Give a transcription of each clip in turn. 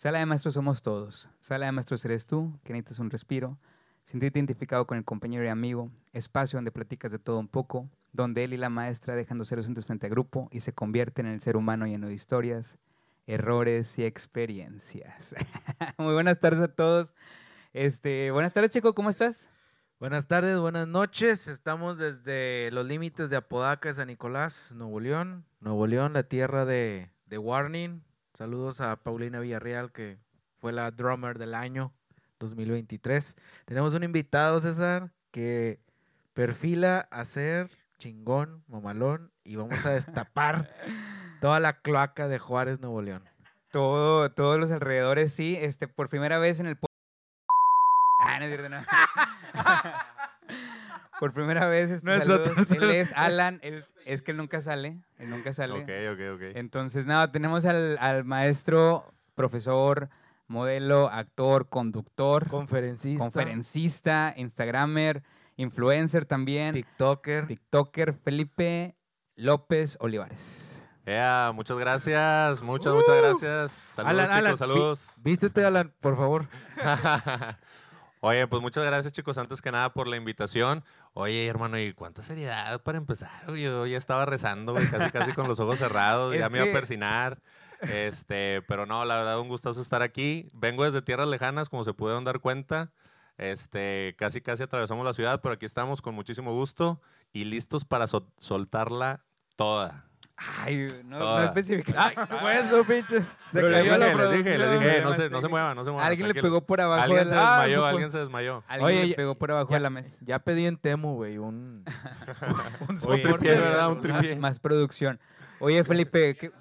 Sala de maestros somos todos. Sala de maestros eres tú, que necesitas un respiro. Sentirte identificado con el compañero y amigo. Espacio donde platicas de todo un poco. Donde él y la maestra dejan de ser docentes frente a grupo y se convierten en el ser humano lleno de historias, errores y experiencias. Muy buenas tardes a todos. Este, buenas tardes, Chico, ¿cómo estás? Buenas tardes, buenas noches. Estamos desde los límites de Apodaca, San Nicolás, Nuevo León. Nuevo León, la tierra de, de Warning. Saludos a Paulina Villarreal, que fue la drummer del año 2023. Tenemos un invitado, César, que perfila a ser chingón, mamalón, y vamos a destapar toda la cloaca de Juárez, Nuevo León. Todo, todos los alrededores, sí. Este, por primera vez en el... Ah, no es cierto, no. por primera vez, este, Nuestro saludos. tercer- Él es Alan, él- es que él nunca sale, él nunca sale. Ok, ok, ok. Entonces, nada, tenemos al, al maestro, profesor, modelo, actor, conductor, Conferencista, conferencista, instagramer, influencer también, TikToker. tiktoker, Felipe López Olivares. Ea, muchas gracias, muchas, muchas gracias. Saludos, Alan, chicos, Alan, saludos. Vístete, Alan, por favor. Oye, pues muchas gracias, chicos, antes que nada por la invitación. Oye, hermano, ¿y cuánta seriedad para empezar? güey? Yo ya estaba rezando, güey, casi, casi con los ojos cerrados, ya me iba a persinar. Este, pero no, la verdad, un gustazo estar aquí. Vengo desde tierras lejanas, como se pudieron dar cuenta. Este, casi, casi atravesamos la ciudad, pero aquí estamos con muchísimo gusto y listos para so- soltarla toda. Ay, no, no especificaba. Fue eso, pinche. Se Pero cayó les la dije, les dije, les producción. dije, no se, no se muevan, no se muevan. Alguien le pegó por abajo. Alguien de se la- Ah, desmayó, supo- alguien se desmayó. Alguien Oye, le pegó por abajo ya- de la mesa. Ya pedí en Temu, güey, un... un Oye, tripié, ¿verdad? Un más, tripié. más producción. Oye, Felipe, ¿qué-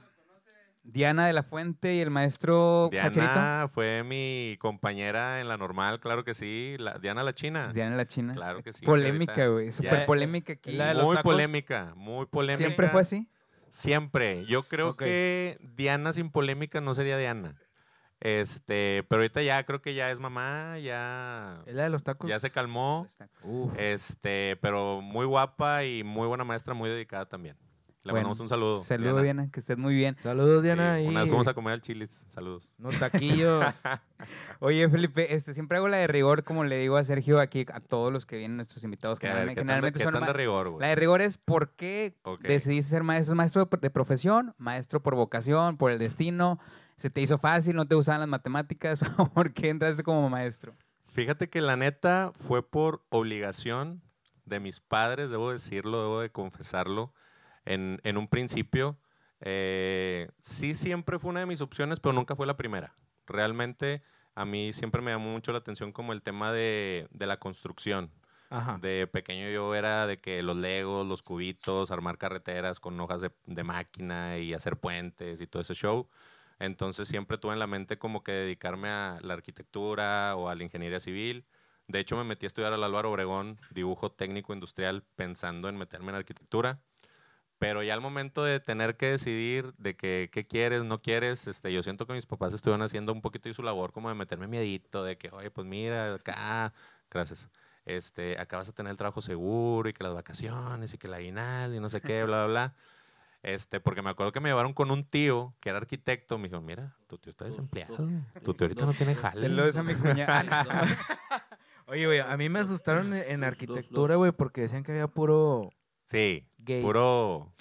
Diana de la Fuente y el maestro Cacherito. Diana fue mi compañera en la normal, claro que sí. La- Diana la China. Diana la China. Claro que sí. Polémica, güey. Súper polémica aquí. la de los Muy tacos. polémica, muy polémica. ¿Siempre fue así? Siempre. Yo creo que Diana sin polémica no sería Diana. Este, pero ahorita ya creo que ya es mamá, ya, ¿Es la de los tacos? ya se calmó. Este, pero muy guapa y muy buena maestra, muy dedicada también. Le Bueno, mandamos un saludo. Saludos, Diana. que estés muy bien. Saludos, Sí, Diana. y Una vez fuimos a comer al Chilis. Saludos. unos taquillos. Oye, Felipe, este, siempre hago la de rigor, como le digo a Sergio aquí, a todos los que vienen, nuestros invitados, que a ver, generalmente, ¿qué tan son tan de ma- rigor, güey? La de rigor es por qué decidiste ser maestro. ¿Es maestro de de profesión? ¿Maestro por vocación? ¿Por el destino? ¿Se te hizo fácil? ¿No te gustaban las matemáticas? ¿O por qué entraste como maestro? Fíjate que la neta fue por obligación de mis padres, debo decirlo, debo de confesarlo. En, en un principio, eh, sí siempre fue una de mis opciones, pero nunca fue la primera. Realmente a mí siempre me llamó mucho la atención como el tema de, de la construcción. Ajá. De pequeño yo era de que los legos, los cubitos, armar carreteras con hojas de, de máquina y hacer puentes y todo ese show. Entonces siempre tuve en la mente como que dedicarme a la arquitectura o a la ingeniería civil. De hecho me metí a estudiar al Álvaro Obregón, dibujo técnico industrial, pensando en meterme en arquitectura. Pero ya al momento de tener que decidir de que qué quieres, no quieres, este, yo siento que mis papás estuvieron haciendo un poquito de su labor como de meterme miedito, de que, oye, pues mira, acá, gracias este, acá vas a tener el trabajo seguro y que las vacaciones y que la aguinaldo y no sé qué, bla, bla, bla. Este, porque me acuerdo que me llevaron con un tío que era arquitecto. Me dijo, mira, tu tío está desempleado. Tu tío ahorita no tiene jale. Saludos a mi cuñada. Oye, güey, a mí me asustaron en arquitectura, güey, porque decían que había puro Sí, gay. puro...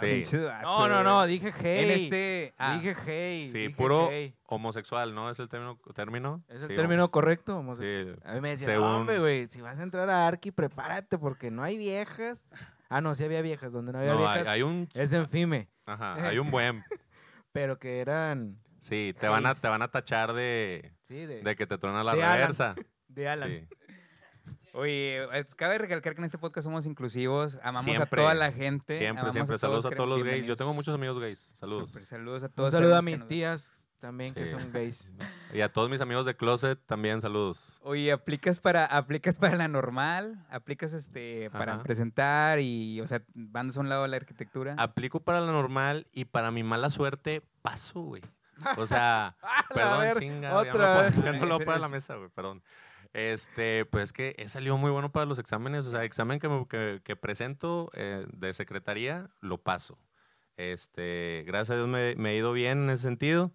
Sí, vato, No, no, no, dije En hey. este... ah, Dije hey. sí, dije puro hey. homosexual, ¿no? ¿Es el término? término? ¿Es el Sí, término correcto? homosexual? Sí, A mí me decían, según- hombre, güey, si vas a entrar a Arqui, prepárate porque no hay viejas. Ah, no, sí había viejas. Donde no había No, hay, viejas hay un... es en FIME, Ajá, hay un buen... pero que eran, Sí, te van a, Gays. te van a tachar de, sí, de, de que te truena la De Alan. reversa. de Alan. Sí. Oye, eh, cabe recalcar que en este podcast somos inclusivos, amamos Siempre, a toda la gente. Siempre, amamos siempre. Saludos a todos los gays. Yo tengo muchos amigos gays. Saludos. Súper, saludos a todos. Un saludo a mis nos- tías también que son gays. Y a todos mis amigos de Closet también saludos. Oye, aplicas para, aplicas para la normal, aplicas este para Ajá. presentar y, o sea, bandas a un lado de la arquitectura. Aplico para la normal y para mi mala suerte paso, güey. O sea, perdón, ver, chinga, ya, otra no, vez. puedo- ya no lo puedo a la es- mesa, güey, perdón. Este, pues que he salido muy bueno para los exámenes. O sea, examen que, me- que, que presento eh, de secretaría, lo paso. Este, gracias a Dios me, me he ido bien en ese sentido.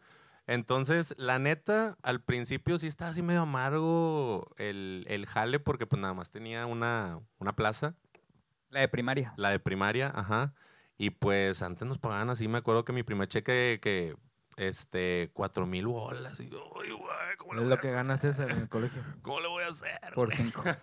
Entonces, la neta, al principio sí estaba así medio amargo el, el jale porque pues nada más tenía una, una plaza, La de primaria. la de primaria, ajá. Y pues antes nos pagaban así, me acuerdo que mi primer cheque que, este, cuatro mil bolas. Y yo, "Ay, güey, ¿cómo le Es voy lo a que hacer? gana César en el colegio. ¿Cómo le voy a hacer? Por güey?" cinco.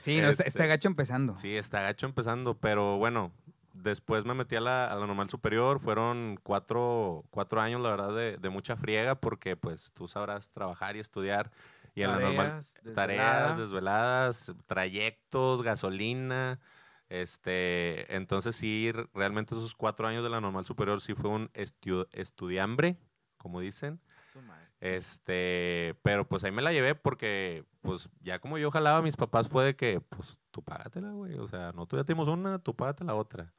Sí, no, está, Este, está gacho empezando. Sí, está gacho empezando, pero bueno, después me metí a la, a la normal superior, fueron cuatro, cuatro años, la verdad, de, de mucha friega, porque pues tú sabrás trabajar y estudiar, y en la normal, Tareas, tareas, desvelada. desveladas, trayectos, gasolina, este, entonces sí, realmente esos cuatro años de la normal superior sí fue un estu- estudiambre, como dicen, este, pero pues ahí me la llevé porque, pues ya como yo jalaba a mis papás fue de que, pues tú págatela, güey. O sea, no, tú ya tenemos una, tú págate la otra.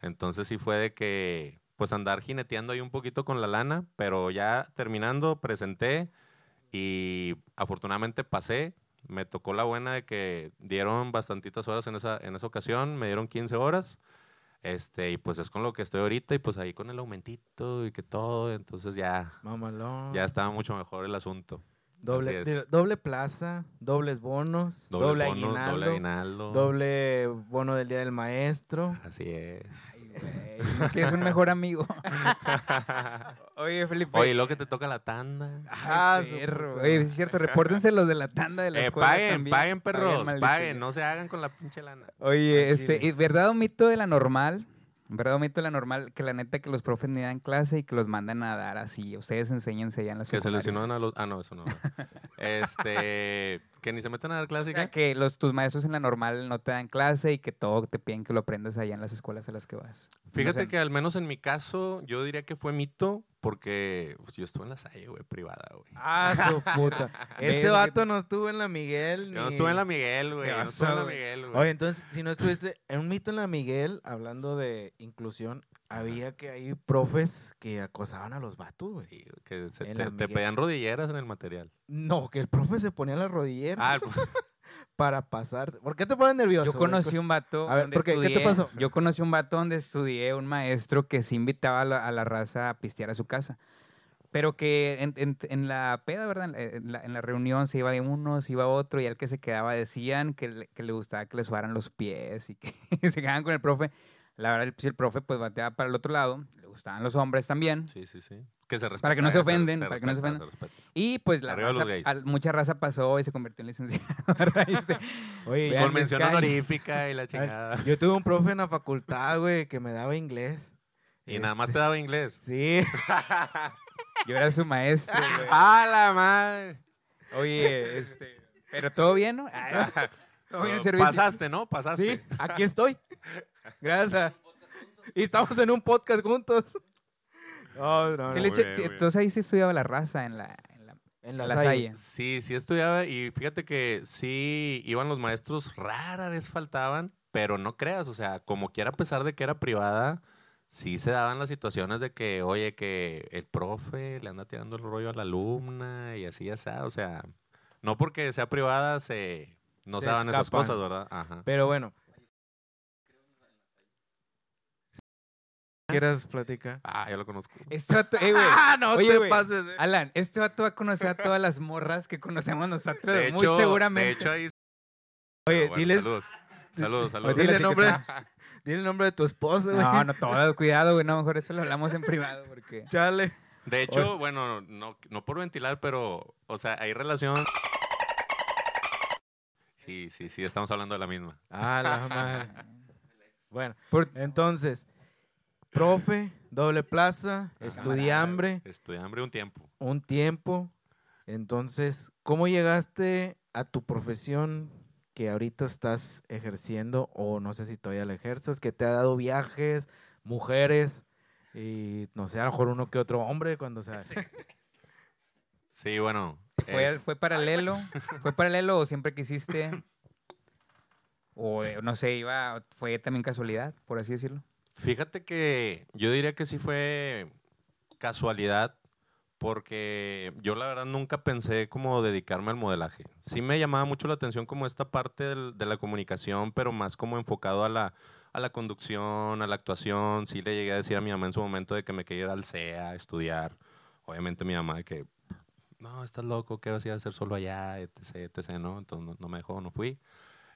Entonces sí fue de que, pues andar jineteando ahí un poquito con la lana, pero ya terminando, presenté y afortunadamente pasé. Me tocó la buena de que dieron bastantitas horas en esa, en esa ocasión, me dieron 15 horas. Este, y pues es con lo que estoy ahorita y pues ahí con el aumentito y que todo, entonces ya, Mamalón. ya estaba mucho mejor el asunto. Doble, doble plaza, dobles bonos, doble, bono, aguinaldo, doble aguinaldo. doble bono del día del maestro. Así es. Que es un mejor amigo. Oye, Felipe. Oye, lo que te toca la tanda. Ah, Ay, perro. Oye, es cierto, repórtense los de la tanda de la Eh, escuela paguen, también. paguen, perros, paguen, no se hagan con la pinche lana. Oye, Al este, chile. ¿y ¿verdad o mito de la normal? ¿Verdad o mito la normal? Que la neta que los profes ni dan clase y que los mandan a dar así. Ustedes enséñense ya en las Que se lesionaron a los... Ah, no, eso no. este... Que ni se metan a dar O clase. sea, que los, tus maestros en la normal no te dan clase y que todo te piden que lo aprendas allá en las escuelas a las que vas. Fíjate No sé. que al menos en mi caso, yo diría que fue mito porque pues, yo estuve en la Salle, güey, privada, güey. Ah, su puta. Este vato no estuvo en la Miguel. Yo no ni- estuve en la Miguel, güey. No estuve en la. Miguel, güey. Oye, entonces, si no estuviste en un mito en la Miguel, hablando de inclusión, había que hay profes que acosaban a los vatos, güey. Sí, que se- te, pedían rodilleras en el material. No, que el profe se ponía las rodilleras Ah, para pasar. ¿Por qué te pones nervioso? Yo conocí un vato. A ver, donde ¿por qué? ¿Qué te pasó? Yo conocí un vato donde estudié un maestro que sí invitaba a la, a la raza a pistear a su casa. Pero que en, en- en la peda, ¿verdad? En la, en la- reunión se iba uno, se iba otro, y al que se quedaba decían que le, que le gustaba que le suaran los pies y que se quedaban con el profe. La verdad, si el profe pues bateaba para el otro lado, le gustaban los hombres también. Sí, sí, sí. Que se Para que no se respeta, ofenden, para que no se respeta. Y pues la raza- gays. al- mucha raza pasó y se convirtió en licenciado a de- Oye, Con mención Sky. honorífica y la a ver, chingada. yo tuve un profe en la facultad, güey, que me daba inglés. Y nada más te daba inglés. Sí. Yo era su maestro, güey. ¡Ah, la madre! Oye, este. Pero todo bien, ¿no? Todo bien el servicio. Pasaste, ¿no? Pasaste. Sí, aquí estoy. Gracias. Y estamos en un podcast juntos. No, no, no. bien, entonces ahí sí estudiaba la raza en la, en la, En la la, Salle. Sí, sí estudiaba y fíjate que sí iban los maestros, rara vez faltaban, pero no creas, o sea, como quiera, a pesar de que era privada, sí se daban las situaciones de que, oye, que el profe le anda tirando el rollo a la alumna y así, ya sea, o sea, no porque sea privada se no Se se daban esas cosas, ¿verdad? Ajá. Pero bueno. ¿Quieres platicar? Ah, yo lo conozco. Este vato, eh, güey. ¡Ah, no Oye, te güey, pases! eh. Alan, este vato va a conocer a todas las morras que conocemos nosotros, De muy hecho, seguramente. de hecho ahí... Oye, Pero bueno, diles, Saludos. Saludos, saludos. dile el nombre, dile el nombre de tu esposa, güey. no, no, todo, cuidado, güey. No, mejor eso lo hablamos en privado porque... Chale. De hecho, bueno, no, no por ventilar, pero, o sea, hay relación. Sí, sí, sí, estamos hablando de la misma. Ah, la madre. Bueno, Por- entonces, profe, doble plaza, estudiambre, Estudiambre un tiempo. un tiempo. Entonces, ¿cómo llegaste a tu profesión que ahorita estás ejerciendo o no sé si todavía la ejerces, que te ha dado viajes, mujeres y no sé, a lo mejor uno que otro hombre cuando sea. Sí, bueno. ¿Fue, es- ¿Fue paralelo? ¿Fue paralelo o siempre quisiste? O eh, no sé, iba, fue también casualidad, por así decirlo. Fíjate que yo diría que sí fue casualidad, porque yo la verdad nunca pensé como dedicarme al modelaje. Sí me llamaba mucho la atención como esta parte de la comunicación, pero más como enfocado a la, a la conducción, a la actuación. Sí le llegué a decir a mi mamá en su momento de que me quería ir al CEA a estudiar, obviamente mi mamá de que, no, estás loco, ¿qué vas a hacer solo allá? Etc, etc, ¿no? Entonces no, no me dejó, no fui.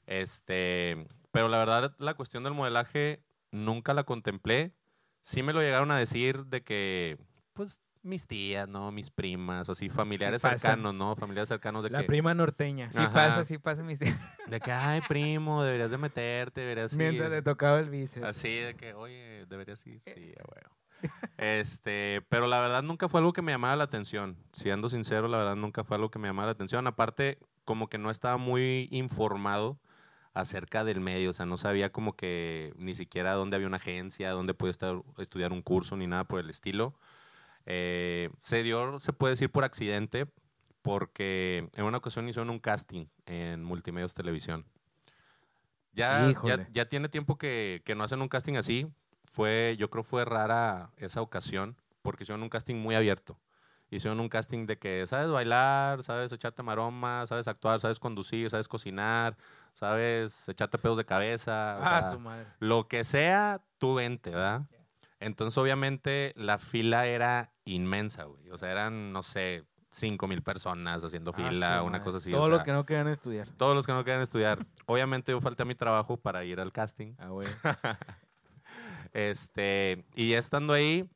Este, pero la verdad, la cuestión del modelaje nunca la contemplé. Sí me lo llegaron a decir de que, pues, mis tías, ¿no? Mis primas, o así, familiares pasa. cercanos, ¿no? Familiares cercanos de La que, prima norteña. Sí Ajá. pasa, sí pasa, mis tíos. de que, ay, primo, deberías de meterte, deberías ir. Mientras le tocaba el bíceps. Así de que, oye, deberías ir. Sí, a huevo. Este, pero la verdad nunca fue algo que me llamara la atención. Siendo sincero, la verdad nunca fue algo que me llamara la atención. Aparte, como que no estaba muy informado acerca del medio. O sea, no sabía como que ni siquiera dónde había una agencia, dónde podía estar, estudiar un curso, ni nada por el estilo. Eh, se dio, se puede decir, por accidente, porque en una ocasión hicieron un casting en Multimedios Televisión. Ya, ya, ya tiene tiempo que, que no hacen un casting así. Fue, yo creo fue rara esa ocasión, porque hicieron un casting muy abierto. Hicieron un casting de que sabes bailar, sabes echarte maroma, sabes actuar, sabes conducir, sabes cocinar, sabes echarte pedos de cabeza. o Ah, sea, su madre. lo que sea, tú vente, ¿verdad? Entonces, obviamente, la fila era inmensa, güey. O sea, eran, no sé, cinco mil personas haciendo Ah, fila, una madre. cosa así. o Todos los que no querían estudiar. Todos los que no querían estudiar. Obviamente, yo falté a mi trabajo para ir al casting. Ah, güey. Este, y ya estando ahí,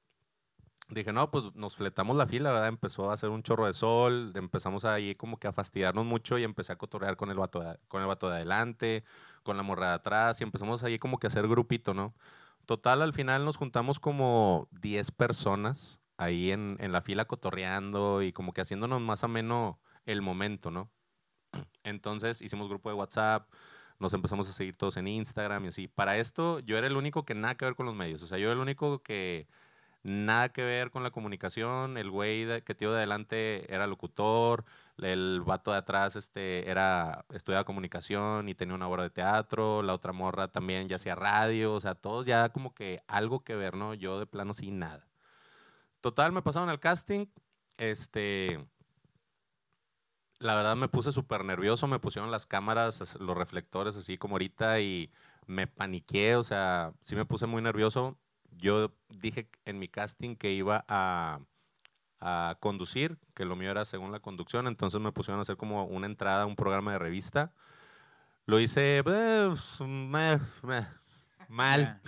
dije, no, pues nos fletamos la fila, ¿verdad? Empezó a hacer un chorro de sol, empezamos ahí como que a fastidiarnos mucho y empecé a cotorrear con el vato de, con el vato de adelante, con la morra de atrás y empezamos ahí como que a hacer grupito, ¿no? Total, al final nos juntamos como 10 personas ahí en, en la fila cotorreando y como que haciéndonos más ameno el momento, ¿no? Entonces hicimos grupo de WhatsApp, nos empezamos a seguir todos en Instagram y así. Para esto yo era el único que nada que ver con los medios, o sea, yo era el único que nada que ver con la comunicación, el güey que tío de adelante era locutor, el vato de atrás este, era, estudiaba comunicación y tenía una obra de teatro, la otra morra también ya hacía radio, o sea, todos ya como que algo que ver, ¿no? Yo de plano sin nada. Total, me pasaron al casting, este, la verdad me puse súper nervioso, me pusieron las cámaras, as- los reflectores así como ahorita y me paniqué, o sea, sí me puse muy nervioso. Yo dije en mi casting que iba a, a conducir, que lo mío era según la conducción, entonces me pusieron a hacer como una entrada a un programa de revista. Lo hice eh, meh, meh, mal.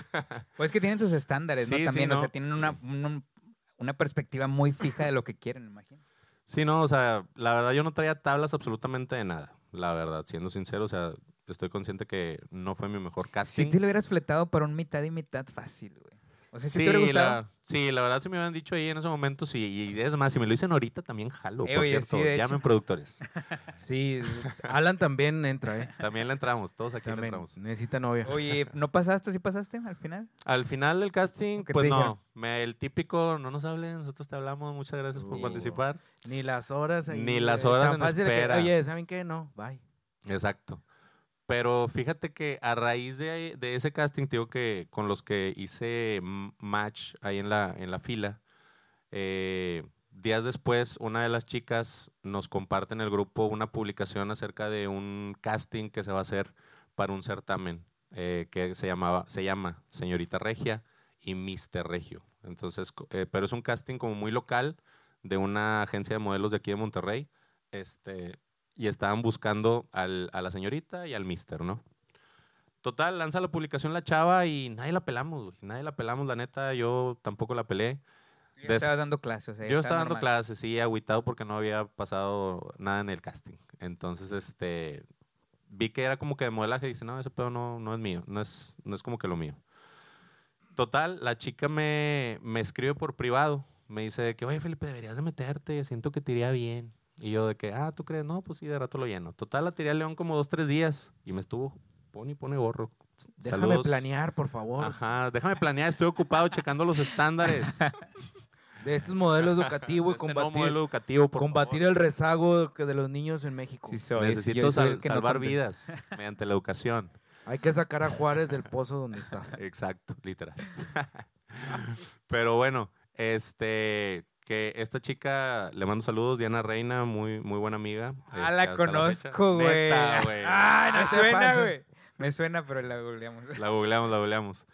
Pues que tienen sus estándares, ¿no? Sí, También, o sea, tienen una, una, una perspectiva muy fija de lo que quieren, me imagino. Sí, no, o sea, la verdad yo no traía tablas absolutamente de nada, la verdad, siendo sincero, o sea, estoy consciente que no fue mi mejor Si casting. te lo hubieras fletado para un mitad y mitad fácil, güey. O sea, si te hubiera gustado. la, sí, la verdad, si me hubieran dicho ahí en ese momento, sí. Y es más, si me lo dicen ahorita, también jalo. Eh, por oye, cierto, sí, llamen hecho. productores. Sí, Alan también entra, ¿eh? También le entramos, todos aquí le También entramos. necesita novia. Oye, ¿no pasaste o sí pasaste al final? Al final del casting, ¿Qué te pues no. Me, el típico, no nos hablen, nosotros te hablamos, muchas gracias por Uh. participar. Ni las horas ahí, Ni las horas en que, espera. Oye, ¿saben qué? No, bye. Exacto. Pero fíjate que a raíz de, de ese casting, digo que con los que hice match ahí en la, en la fila, eh, días después una de las chicas nos comparte en el grupo una publicación acerca de un casting que se va a hacer para un certamen eh, que se, llamaba, se llama Señorita Regia y Mister Regio. Entonces, eh, pero es un casting como muy local de una agencia de modelos de aquí de Monterrey. Este, y estaban buscando al- a la señorita y al mister, ¿no? Total, lanza la publicación la chava y nadie la pelamos, güey. Nadie la pelamos, la neta, yo tampoco la pelé. Ya Des- estabas dando clases, o sea, Yo estaba dando normal. clases, sí, agüitado porque no había pasado nada en el casting. Entonces, este, vi que era como que de modelaje y dice, no, ese pedo no, no es mío, no es, no es como que lo mío. Total, la chica me, me escribe por privado, me dice que, oye, Felipe, deberías de meterte, siento que te iría bien. Y yo de que, ah, ¿tú crees? No, pues sí, de rato lo lleno. Total, la tiré a León como dos, tres días y me estuvo, pone y pone gorro. Déjame Saludos. planear, por favor. Ajá, déjame planear, estoy ocupado checando los estándares. De estos modelos educativos y Este combatir, modelo educativo, combatir favor. el rezago de los niños en México. Sí soy, Necesito sal- no salvar vidas mediante la educación. Hay que sacar a Juárez del pozo donde está. Exacto, literal. Pero bueno, este que esta chica le mando saludos, Diana Reina, muy muy buena amiga. Ah, este, la conozco, güey. Ah, No suena, güey. Me suena, pero la googleamos. La googleamos, la googleamos.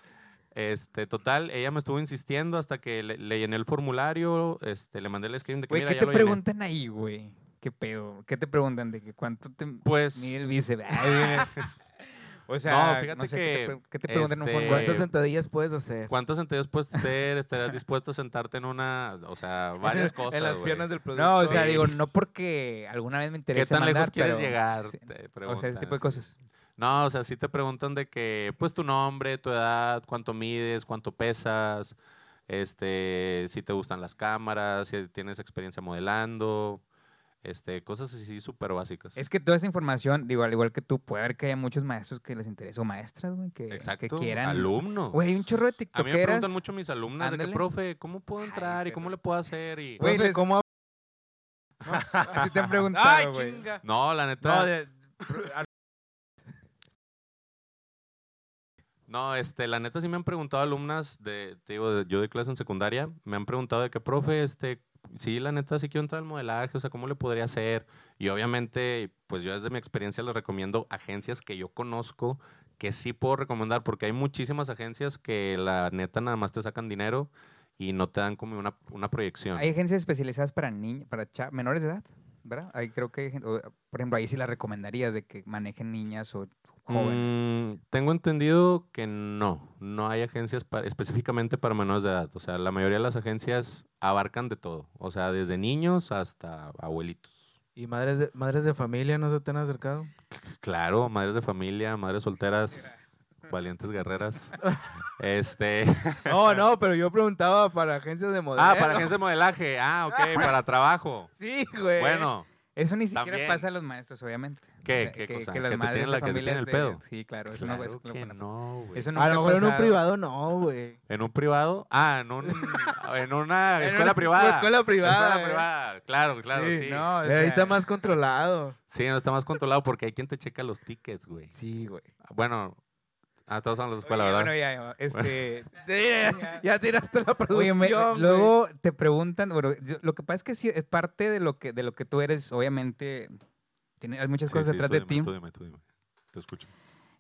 Este, total, ella me estuvo insistiendo hasta que le, le llené el formulario, este, le mandé el screen de que Güey, mira, ¿qué ya te lo llené". preguntan ahí, güey? ¿Qué pedo? ¿Qué te preguntan? ¿De que cuánto te Pues, mide el bíceps? O sea, fíjate no sé, ¿qué que, te, qué te preguntan en un este, formulario? ¿Cuántas sentadillas puedes hacer? ¿cuántos sentadillas puedes hacer? ¿Estarías dispuesto a sentarte en una, o sea, varias cosas, En las piernas del producto. No, o sea, Sí. digo, no porque alguna vez me ¿Qué interesa tan lejos quieres pero llegar? sí. Te O sea, ese tipo de cosas. No, o sea, sí te preguntan de que, pues, tu nombre, tu edad, cuánto mides, cuánto pesas, este, si te gustan las cámaras, si tienes experiencia modelando, este, cosas así súper básicas. Es que toda esta información, digo, al igual que tú, puede haber que haya muchos maestros que les interese, o maestras, güey, que, que quieran. alumnos. Güey, hay un chorro de A mí me tiktokeras. preguntan mucho mis alumnas de que, profe, ¿cómo puedo Ay, entrar y cómo le puedo hacer? Y... Güey, Profe, les- ¿cómo Así te han preguntado, ¡Ay, chinga! No, la neta, No, de- No, este, la neta sí me han preguntado alumnas de, te digo, de- yo de clase en secundaria, me han preguntado de qué, profe, este, sí, la neta sí quiero entrar al modelaje, o sea, ¿cómo le podría hacer? Y obviamente, pues yo desde mi experiencia les recomiendo agencias que yo conozco, que sí puedo recomendar, porque hay muchísimas agencias que la neta nada más te sacan dinero y no te dan como una, una proyección. Hay agencias especializadas para niños, para menores de edad, ¿verdad? Ahí creo que, hay gen- o, por ejemplo, ahí sí las recomendarías de que manejen niñas o jóvenes. Mm, tengo entendido que no, no hay agencias específicamente para menores de edad. O sea, la mayoría de las agencias abarcan de todo. O sea, desde niños hasta abuelitos. ¿Y madres de, madres de familia no se te han acercado? Claro, madres de familia, madres solteras, valientes guerreras. este. No, no, pero yo preguntaba para agencias de modelo. Ah, para agencias de modelaje. Ah, ok, para trabajo. Sí, güey. Bueno, Eso ni siquiera también. pasa a los maestros, obviamente. ¿Qué? ¿Qué que, cosa? que las ¿Que te madres tienen de la- que te familia tienen el de- pedo? Sí, claro. Eso claro no, es- que no, güey. Eso A nunca lo mejor en un privado no, güey. ¿En un privado? Ah, en, un, en una En escuela una privada. escuela privada, Escuela eh. privada. Claro, claro, sí. Sí, No, o sea, está más controlado. Sí, no está más controlado porque hay quien te checa los tickets, güey. Sí, güey. Bueno, ah, todos son los de escuela, Oye, ¿verdad? Bueno, ya, este... ya, ya tiraste la Oye, me- producción. luego te preguntan, bueno, yo- lo que pasa es que sí, es parte de lo que, de lo que tú eres, obviamente, tiene, hay muchas Sí, cosas sí, detrás tú de dime, ti. Tú dime, tú dime. Te escucho.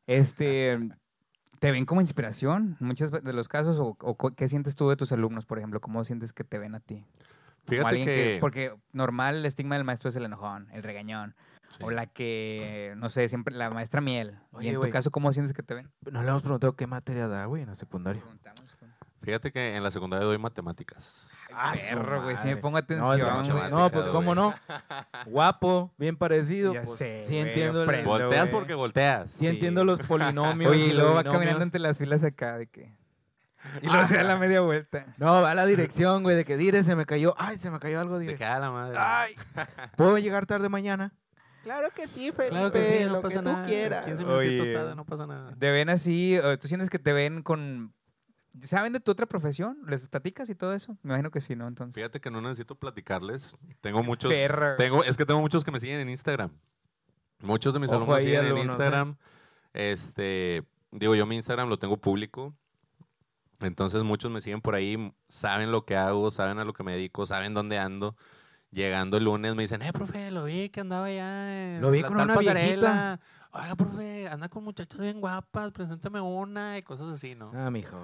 Este, ¿te ven como inspiración muchos de los casos? O, o qué sientes tú de tus alumnos, por ejemplo? ¿Cómo sientes que te ven a ti? Como Fíjate alguien que... Porque normal el estigma del maestro es el enojón, el regañón. Sí. O la que, no sé, siempre la maestra miel. Oye, y en tu caso, ¿cómo sientes que te ven? No le hemos preguntado qué materia da, güey, en la secundaria. Fíjate que en la secundaria doy matemáticas. Ah, Perro, güey, si me pongo atención. No, pues cómo no. Guapo, bien parecido. Ya pues, sé, sí entiendo. el-. Volteas porque volteas. Sí, Sí, entiendo los polinomios. Oye, y luego va caminando entre las filas acá de que... Y luego se da la media vuelta. No, va a la dirección, güey, de que dire se me cayó. Ay, se me cayó algo, Te dire. queda la madre. Ay, ¿puedo llegar tarde mañana? Claro que sí, Felipe. Claro que sí, no lo pasa que nada. tú quieras. 15 minutitos Oye. tarde, no pasa nada. ¿Te ven así? o ¿Tú sientes que te ven con... ¿Saben de tu otra profesión? ¿Les platicas y todo eso? Me imagino que sí, ¿no? Entonces... Fíjate que no necesito platicarles. Tengo muchos... Perra. Tengo, es que tengo muchos que me siguen en Instagram. Muchos de mis Ojo alumnos ahí, siguen en ¿eh? Instagram. Este, digo, yo mi Instagram lo tengo público. Entonces muchos me siguen por ahí, saben lo que hago, saben a lo que me dedico, saben dónde ando. Llegando el lunes me dicen, eh, profe, lo vi que andaba allá en Lo vi la con una pasarela. Oiga, profe, anda con muchachas bien guapas, preséntame una y cosas así, ¿no? Ah, mijo.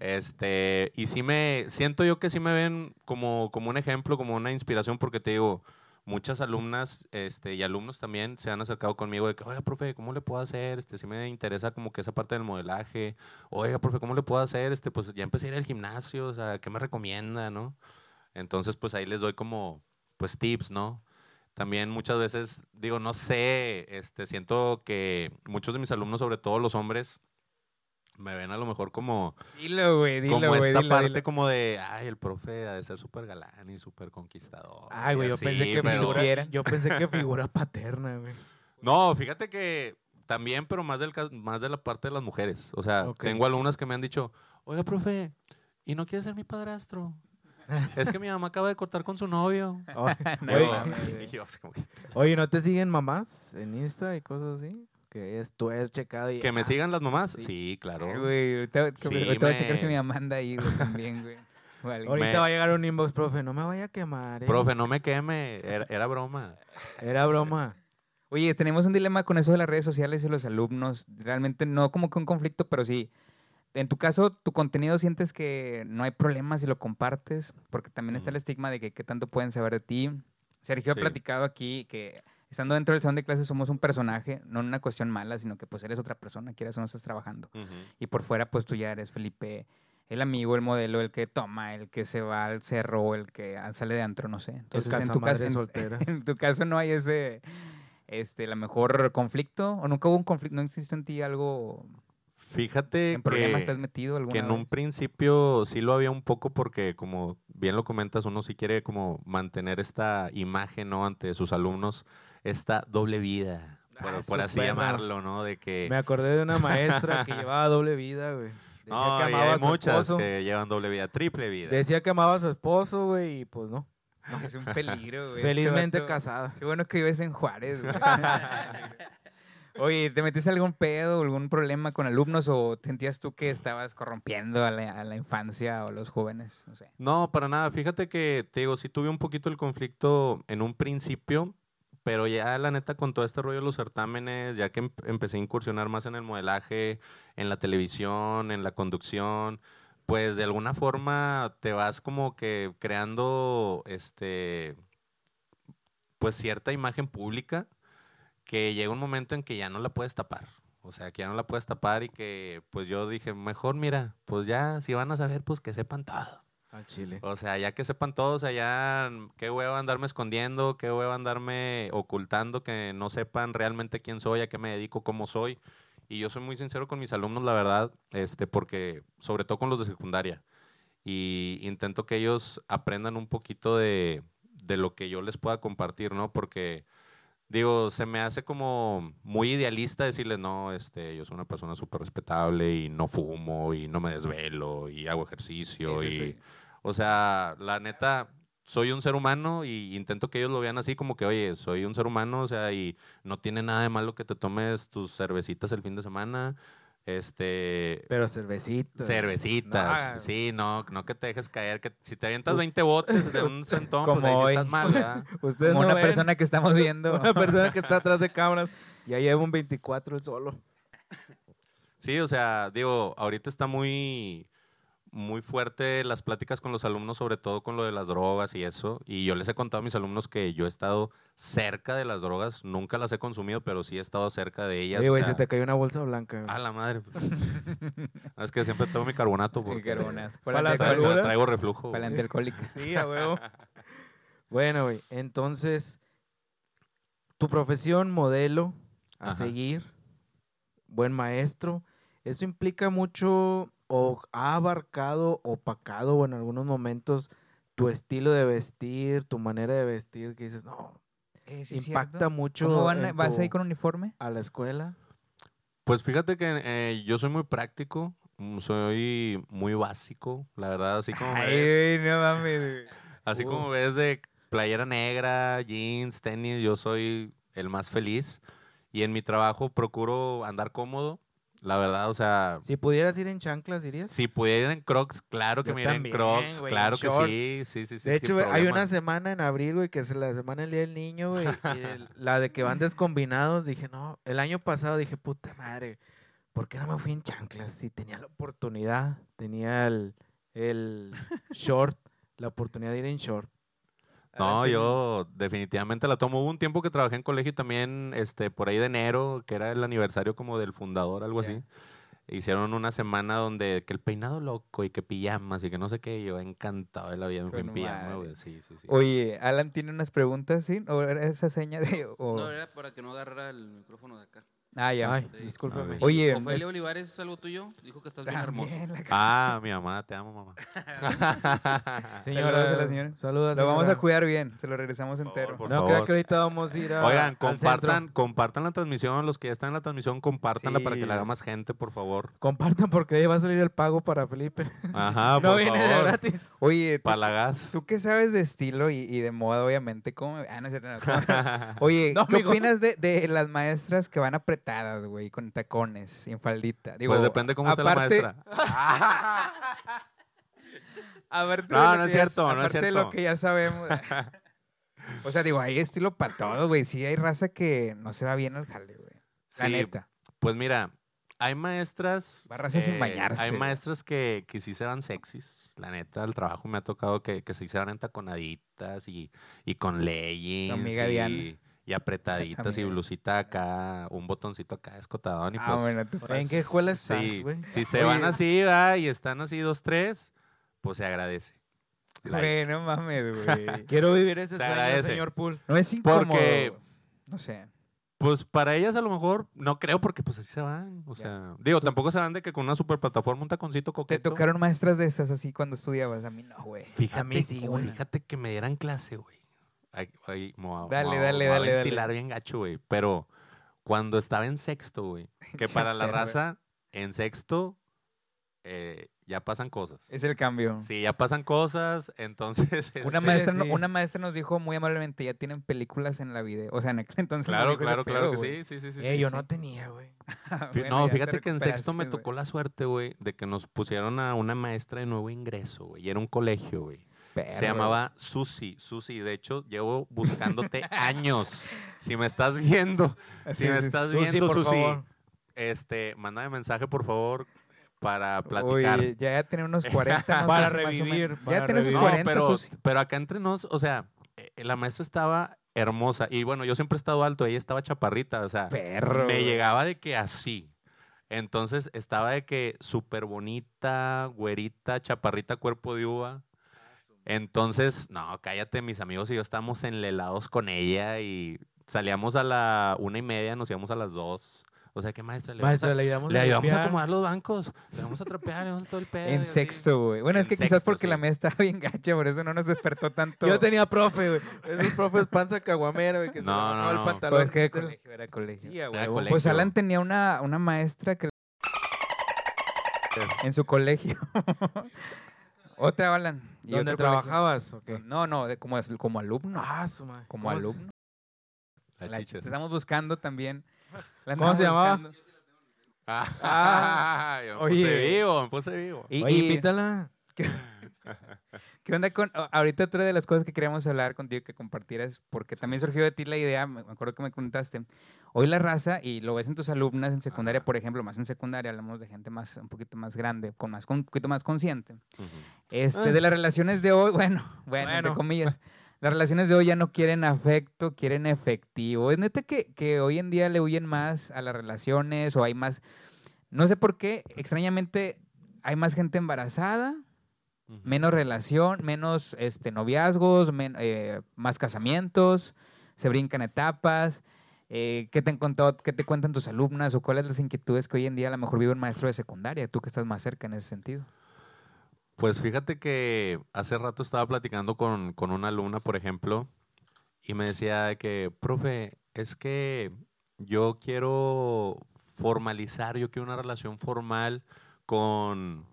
Este, y sí me, siento yo que sí me ven como, como un ejemplo, como una inspiración, porque te digo, muchas alumnas este, y alumnos también se han acercado conmigo de que, oiga, profe, ¿cómo le puedo hacer? Este, sí me interesa como que esa parte del modelaje. Oiga, profe, ¿cómo le puedo hacer? Este, pues ya empecé a ir al gimnasio, o sea, ¿qué me recomienda, no? Entonces, pues ahí les doy como, pues tips, ¿no? También muchas veces, digo, no sé, este, siento que muchos de mis alumnos, sobre todo los hombres, me ven a lo mejor como, Dilo, güey, dilo, como esta dilo, parte dilo. como de, ay, el profe ha de ser súper galán y súper conquistador. Ay, güey, yo así, pensé que pero- figura, yo pensé que figura paterna, güey. No, fíjate que también, pero más, del, más de la parte de las mujeres. O sea, Ok. tengo alumnas que me han dicho, oiga, profe, ¿y no quiere ser mi padrastro? es que mi mamá acaba de cortar con su novio. Oh, No oye, oye, ¿no te siguen mamás en Insta y cosas así? Que es, tú es checado y... ¿Que me ah, sigan las mamás? sí. Sí, claro. Ay, Güey, ahorita, Sí, ahorita voy a checar si me- mi mamá anda ahí, güey, también, güey. Alguien. Ahorita Me- va a llegar un inbox, profe, no me vaya a quemar, ¿eh? Profe, no me queme, era, era broma. Era broma. Oye, tenemos un dilema con eso de las redes sociales y los alumnos. Realmente no como que un conflicto, pero sí. En tu caso, tu contenido sientes que no hay problema si lo compartes, porque también está el Ujú. estigma de que qué tanto pueden saber de ti. Sergio ha platicado aquí que estando dentro del salón de clases somos un personaje, no una cuestión mala, sino que pues eres otra persona, quieras o no estás trabajando. Y por fuera, pues tú ya eres Felipe, el amigo, el modelo, el que toma, el que se va al cerro, el que sale de antro, no sé. Entonces, en tu, caso, en tu caso no hay ese, este, la mejor conflicto, o nunca hubo un conflicto, no existe en ti algo, Fíjate en que, te has metido alguna que en un principio sí lo había un poco porque, como bien lo comentas, uno sí quiere como mantener esta imagen, ¿no? Ante sus alumnos, esta doble vida, por, Ah, por así no. llamarlo, ¿no? De que... Me acordé de una maestra que llevaba doble vida, güey. Decía No, que y amaba a su muchas esposo. que llevan doble vida, triple vida. Decía que amaba a su esposo, güey, y pues no. Es un peligro, güey. Felizmente casada. Qué bueno que vives en Juárez, güey. Oye, ¿te metiste algún pedo, algún problema con alumnos o sentías tú que estabas corrompiendo a la, infancia o los jóvenes? No sé. No, para nada. Fíjate que, te digo, sí tuve un poquito el conflicto en un principio, pero ya la neta con todo este rollo de los certámenes, ya que em- empecé a incursionar más en el modelaje, en la televisión, en la conducción, pues de alguna forma te vas como que creando, este, pues cierta imagen pública que llega un momento en que ya no la puedes tapar. O sea, que ya no la puedes tapar y que pues yo dije, mejor mira, pues ya si van a saber, pues que sepan todo. Al chile. O sea, ya que sepan todos, o sea, ya mm, qué huevo andarme escondiendo, qué huevo andarme ocultando, que no sepan realmente quién soy, a qué me dedico, cómo soy. Y yo soy muy sincero con mis alumnos, la verdad, este, porque sobre todo con los de secundaria. Y intento que ellos aprendan un poquito de, de lo que yo les pueda compartir, ¿no? Porque, digo, se me hace como muy idealista decirles, no, este, yo soy una persona súper respetable y no fumo y no me desvelo y hago ejercicio Ese y... O sea, la neta, soy un ser humano y intento que ellos lo vean así como que, oye, soy un ser humano, o sea, y no tiene nada de malo que te tomes tus cervecitas el fin de semana. Este. Pero cervecita. Cervecitas, No, sí, no, no que te dejes caer, que si te avientas 20 botes de un centón, Como pues ahí sí estás mal, ¿verdad? Ustedes Como no una ven, persona que estamos viendo. Una persona que está atrás de cámaras. Ya lleva un 24 el solo. Sí, o sea, digo, ahorita está muy, muy fuerte las pláticas con los alumnos, sobre todo con lo de las drogas y eso. Y yo les he contado a mis alumnos que yo he estado cerca de las drogas, nunca las he consumido, pero sí he estado cerca de ellas. O güey, sea, se te cayó una bolsa blanca. güey. A la madre. pues. Es que siempre tengo mi carbonato porque Carbonato. Para la tra- salud. tra- traigo reflujo. Para la antialcohólica. Sí, a huevo. bueno, güey, entonces, tu profesión, modelo, a Ajá. seguir, buen maestro, eso implica mucho o ha abarcado, opacado o en algunos momentos tu estilo de vestir, tu manera de vestir, que dices, no, Eh, sí, impacta cierto. mucho. ¿Cómo van, vas tu- ahí con uniforme? a la escuela? Pues fíjate que eh, yo soy muy práctico, mm, soy muy básico, la verdad, así como me ves. no mames. Así Uh. como ves de playera negra, jeans, tenis, yo soy el más feliz. Y en mi trabajo procuro andar cómodo, la verdad, o sea, Si pudieras ir en chanclas, ¿irías? si pudiera ir en Crocs, claro que Yo me iré en Crocs, claro en que short. sí, sí, sí, sí. De hecho, hay una semana en abril, güey, que es la semana del Día del Niño, güey. la de que van descombinados, dije, no, el año pasado dije, puta madre, ¿por qué no me fui en chanclas? Si tenía la oportunidad, tenía el, el short, la oportunidad de ir en short. No, yo definitivamente la tomo. Hubo un tiempo que trabajé en colegio y también, este, por ahí de enero, que era el aniversario como del fundador, algo así. Hicieron una semana donde que el peinado loco y que pijamas y que no sé qué. Yo encantado de la vida me fui en pijama, güey. Sí, sí, sí. Oye, Alan tiene unas preguntas, ¿sí? ¿O era esa seña de...? o- No, era para que no agarrara el micrófono de acá. Ah, ya. Ay, discúlpame. A. Oye, Ofelia Olivares es algo tuyo. Dijo que estás bien hermoso. También la- Ah, mi mamá, te amo, mamá. Saludos a la señora. Saludos, Lo vamos a señora. cuidar bien, se lo regresamos Por entero. No, creo favor. que ahorita vamos a ir a. Oigan, al compartan, centro. compartan la transmisión. Los que ya están en la transmisión, compártanla para que la haga más gente, por favor. Compartan porque ahí va a salir el pago para Felipe. Ajá, no por viene de favor. gratis. Oye, ¿tú, Para la gas. tú qué sabes de estilo y, y de moda, obviamente? ¿Cómo? me- Ah, no es cierto, no. ¿Cómo- Oye, No, ¿qué amigo. opinas de, de las maestras que van apretadas, güey, con tacones, sin faldita? Digo, pues depende cómo esté la aparte- maestra. Aparte No, no es ya- cierto, no es aparte de lo cierto. que ya sabemos. o sea, digo, hay estilo para todo, güey. Sí hay raza que no se va bien al jale, güey. La Sí, neta. Pues mira, hay maestras. eh, Barrarse sin bañarse. Hay maestras que, que sí se van sexys. La neta, el trabajo me ha tocado que, que se hicieran entaconaditas y, y con leggings. amiga y, Diana. Y apretaditas y blusita acá, un botoncito acá escotadón. Y Ah, pues, bueno, tú ¿En qué escuela estás, sí, güey? Si se Oye, van así, ¿verdad? Y están así dos, tres, pues se agradece. Like. Güey, no mames, güey. Quiero vivir ese Se sueño, agradece. señor Pool. No es incómodo. Porque- No sé. Pues para ellas a lo mejor, no creo porque pues así se van. O sea, digo, tampoco se van de que con una super plataforma, un taconcito ¿Te coqueto. tocaron maestras de esas así cuando estudiabas? A mí no, güey. Fíjate, A mí sí, güey. fíjate que me dieran clase, güey. Ay, ay, me voy a- Dale, me voy a- dale, me voy a dale, dale. ventilar bien gacho, güey. Pero cuando estaba en sexto, güey, que para la raza, en sexto, eh, ya pasan cosas. Es el cambio. Sí, ya pasan cosas, entonces... Una, este, maestra, no- sí. una maestra nos dijo muy amablemente, ya tienen películas en la video. O sea, en aquel entonces. Claro, claro, claro pedo, que sí, sí, sí, sí. Eh, sí, yo no tenía, güey. Bueno, no, fíjate que en sexto me tocó la suerte, güey, de que nos pusieron a una maestra de nuevo ingreso, güey. Y era un colegio, güey. Se llamaba Susi. Susi, de hecho, llevo buscándote años. Si me estás viendo, si me estás Susi, viendo, por Susi, favor. este, mándame mensaje, por favor, para platicar. Ya tiene unos 40. no Para sé si más o revivir, menos. para Ya revivir. No, 40, pero, Susi. pero acá entre nos, o sea, eh, la maestra estaba hermosa. Y bueno, yo siempre he estado alto, ella estaba chaparrita, o sea, Perro. me llegaba de que así. Entonces estaba de que súper bonita, güerita, chaparrita, cuerpo de uva. Entonces, no, cállate, mis amigos y yo estábamos enlelados con ella y salíamos a la una y media, nos íbamos a las dos. O sea, ¿qué maestra? Le vamos Maestra, a, le ayudamos le a ayudamos a acomodar los bancos, le vamos a trapear, le vamos a todo el pedo. En sexto, güey. Bueno, es En que quizás sexto, porque la sí. mesa estaba bien gacha, por eso no nos despertó tanto. Yo tenía profe, güey. Esos profes panza caguamera, güey, que se No, le bajaba no, el no. pantalón. Pues que de colegio, era colegio. Sí, Era huevo. colegio. Pues Alan tenía una, una maestra que en su colegio. Otra, Alan. y ¿Dónde otro trabajabas? o qué? No, no, de- como, como alumno. Ah, su madre. como ¿Cómo se- alumno. La La chicha. ch- estamos buscando también. La ¿Cómo se llamaba? buscando. Ah, yo me puse oye. vivo, me puse vivo. Y, Oye, y- invítala. ¿Qué onda con ahorita otra de las cosas que queríamos hablar contigo y que compartieras porque también surgió de ti la idea, me acuerdo que me comentaste. Hoy la raza y lo ves en tus alumnas en secundaria, Ajá. por ejemplo, más en secundaria hablamos de gente más un poquito más grande, con más con- un poquito más consciente. Este Ah. de las relaciones de hoy, bueno, bueno, entre Bueno. comillas. Las relaciones de hoy ya no quieren afecto, quieren efectivo. Es neta que, que hoy en día le huyen más a las relaciones o hay más, no sé por qué, extrañamente hay más gente embarazada, Menos relación, menos este, noviazgos, men- eh, más casamientos, se brincan etapas. Eh, ¿qué, te han contado, ¿Qué te cuentan tus alumnas o cuáles las inquietudes que hoy en día a lo mejor vive un maestro de secundaria? Tú que estás más cerca en ese sentido. Pues fíjate que hace rato estaba platicando con, con una alumna, por ejemplo, y me decía de que, profe, es que yo quiero formalizar, yo quiero una relación formal con,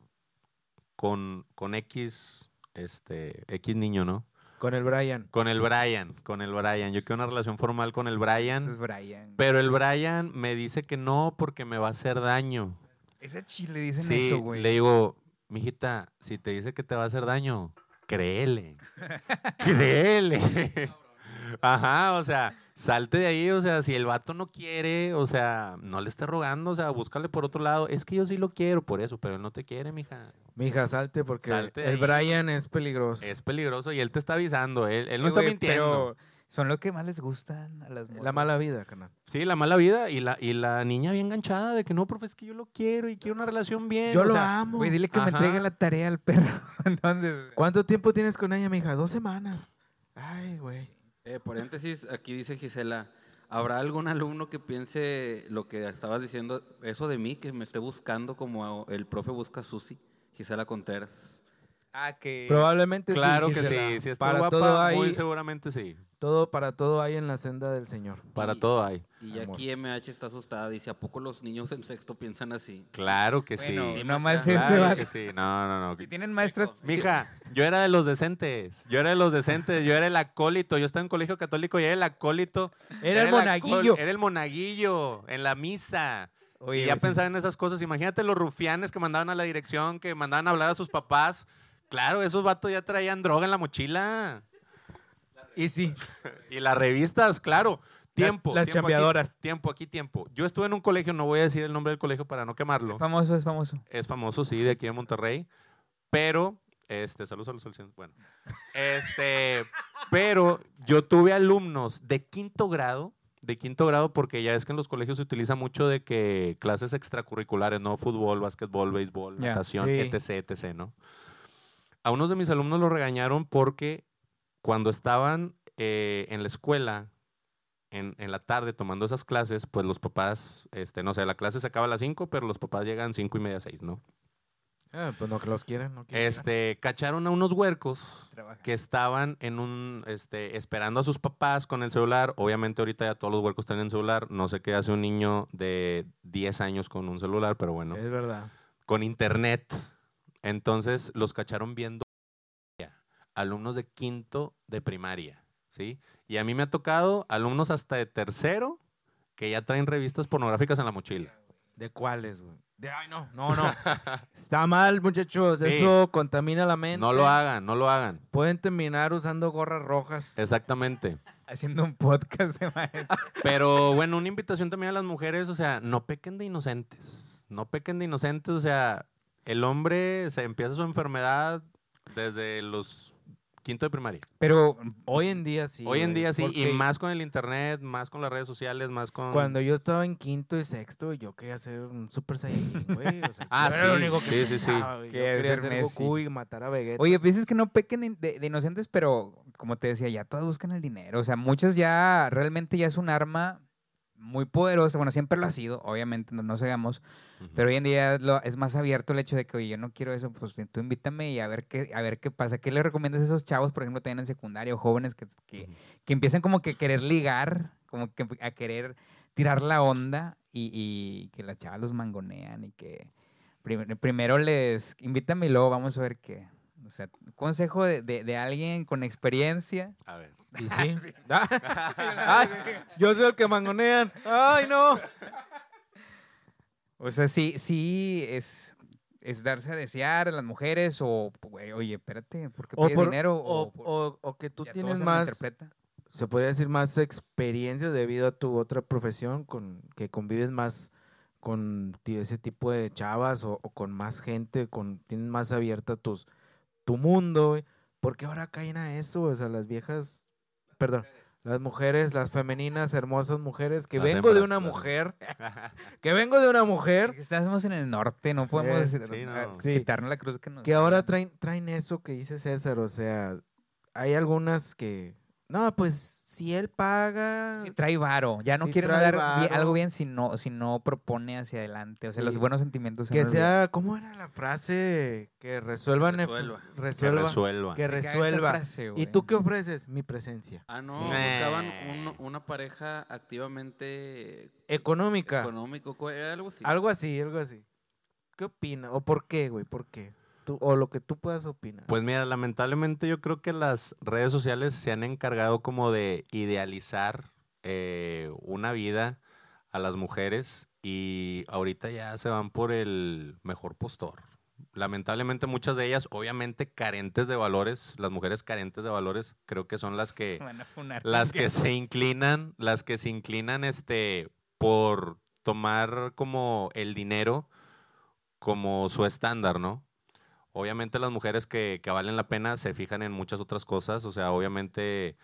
con, con X, este, X niño, ¿no? Con el Brian. Con el Brian, con el Brian. Yo quiero una relación formal con el Brian, Entonces, Brian. pero el Brian me dice que no porque me va a hacer daño. Ese chile dicen Sí, eso, güey. le digo, mijita, si te dice que te va a hacer daño, créele. créele. Ajá, o sea, salte de ahí, o sea, si el vato no quiere, o sea, no le esté rogando, o sea, búscale por otro lado. Es que yo sí lo quiero por eso, pero él no te quiere, mija. Mija, salte porque Salte el ahí. Brian es peligroso. Es peligroso y él te está avisando, él, él no Sí, está mintiendo. Pero son lo que más les gustan a las La morras. mala vida, canal. Sí, la mala vida y la, y la niña bien enganchada de que no, profe, es que yo lo quiero y quiero una relación bien. Yo o lo sea, amo. Güey, dile que me entregue la tarea al perro. Entonces, ¿Cuánto tiempo tienes con ella, mija? Dos semanas. Ay, güey. Eh, paréntesis, aquí dice Gisela, ¿habrá algún alumno que piense lo que estabas diciendo, eso de mí, que me esté buscando como el profe busca a Susi? Gisela Contreras. Ah, que Probablemente Claro sí. que Gisela. sí, si está para guapa, todo hay, muy seguramente sí. todo, para todo hay en la senda del Señor. Para Y- todo hay. Y Amor. aquí MH está asustada, dice, ¿a poco los niños en sexto piensan así? Claro que Bueno, sí. no más Claro Claro que sí. No, no, no. Si tienen maestras, Mija, yo era de los decentes. Yo era de los decentes. Yo era el acólito. Yo estaba en colegio católico y era el acólito. Era el monaguillo. Era el monaguillo en la misa. Oye, y ya sí. pensaba en esas cosas. Imagínate los rufianes que mandaban a la dirección, que mandaban a hablar a sus papás. Claro, esos vatos ya traían droga en la mochila. Y sí. Y las revistas, claro. Tiempo. las tiempo aquí, tiempo, aquí tiempo. Yo estuve en un colegio, no voy a decir el nombre del colegio para no quemarlo. Famoso, es famoso. Es famoso, sí, de aquí de Monterrey. Pero, este, saludos a los. Bueno, este, pero yo tuve alumnos de quinto grado, de quinto grado, porque ya es que en los colegios se utiliza mucho de que clases extracurriculares, ¿no? Fútbol, básquetbol, béisbol, natación, sí. etc, etc, ¿no? A unos de mis alumnos los regañaron porque cuando estaban eh, en la escuela, en, en la tarde tomando esas clases, pues los papás, este, no sé, la clase se acaba a las 5, pero los papás llegan cinco y media, 6, ¿no? Ah, pues no que los quieren, no quieren. Este, cacharon a unos huercos Trabaja. que estaban en un, este, esperando a sus papás con el celular. Obviamente ahorita ya todos los huercos tienen celular. No sé qué hace un niño de 10 años con un celular, pero bueno, Es verdad. con internet. Entonces los cacharon viendo alumnos de quinto de primaria, ¿sí? Y a mí me ha tocado alumnos hasta de tercero que ya traen revistas pornográficas en la mochila. ¿De cuáles, güey? De, ay, no, no, no. Está mal, muchachos. Sí. Eso contamina la mente. No lo hagan, no lo hagan. Pueden terminar usando gorras rojas. Exactamente. Haciendo un podcast de maestro. Pero bueno, una invitación también a las mujeres, o sea, no pequen de inocentes. No pequen de inocentes, o sea, el hombre se empieza su enfermedad desde los quinto de primaria. Pero Hoy en día sí. Hoy en día sí, y más con el internet, más con las redes sociales, más con... Cuando yo estaba en quinto y sexto, yo quería ser un Super Saiyajin, güey. O sea, Ah, lo sí, único que sí, sí, sí. Yo Quería ser Messi. Goku y matar a Vegeta. Oye, dices que no pequen de inocentes, pero como te decía, ya todas buscan el dinero. O sea, muchas ya realmente ya es un arma muy poderosa. Bueno, siempre lo ha sido, obviamente, no nos hagamos. Pero hoy en día es, lo- es más abierto el hecho de que, oye, yo no quiero eso, pues tú invítame y a ver qué, a ver qué pasa. ¿Qué le recomiendas a esos chavos, por ejemplo, también en secundaria o jóvenes que, que, que empiezan como que a querer ligar, como que a querer tirar la onda y, y que las chavas los mangonean y que prim- primero les invítame y luego vamos a ver qué. O sea, consejo de, de- de alguien con experiencia. A ver. ¿Y sí? Ay, yo soy el que mangonean. ¡Ay, no! O sea, sí, sí es, es darse a desear a las mujeres o, güey, oye, espérate, ¿por qué O, pides por- dinero? o, por- o- o que tú tienes se más, se podría decir, más experiencia debido a tu otra profesión, con que convives más con ese tipo de chavas o, o con más gente, con tienes más abierta tus, tu mundo, güey. ¿Por qué ahora caen a eso? O sea, las viejas, perdón, las mujeres, las femeninas, hermosas mujeres, que Las vengo de una las- mujer, que vengo de una mujer Porque estamos en el norte, no podemos Sí, eh, no. Sí. quitarnos la cruz que nos que ahora traen, traen eso que dice César, o sea, hay algunas que, no, pues si él paga, Sí, trae varo. Ya no Sí, trae dar varo. algo bien si no, si no propone hacia adelante. O sea, los buenos sentimientos se que sea, ¿cómo era la frase? Que resuelvan, el- Resuelva. Que resuelva, resuelva. que resuelva. frase, ¿Y tú qué ofreces? Mi presencia. Ah, no, Sí. buscaban un- una pareja activamente Económica. económico, algo así. Algo así, algo así. ¿Qué opina? ¿O por qué, güey? ¿Por qué? Tú, o lo que tú puedas opinar. Pues mira, lamentablemente yo creo que las redes sociales se han encargado como de idealizar eh, una vida a las mujeres y ahorita ya se van por el mejor postor. Lamentablemente muchas de ellas, obviamente carentes de valores, las mujeres carentes de valores, creo que son las que las que se inclinan, las que se inclinan este por tomar como el dinero como su estándar, ¿no? Obviamente las mujeres que, que valen la pena se fijan en muchas otras cosas, o sea, obviamente,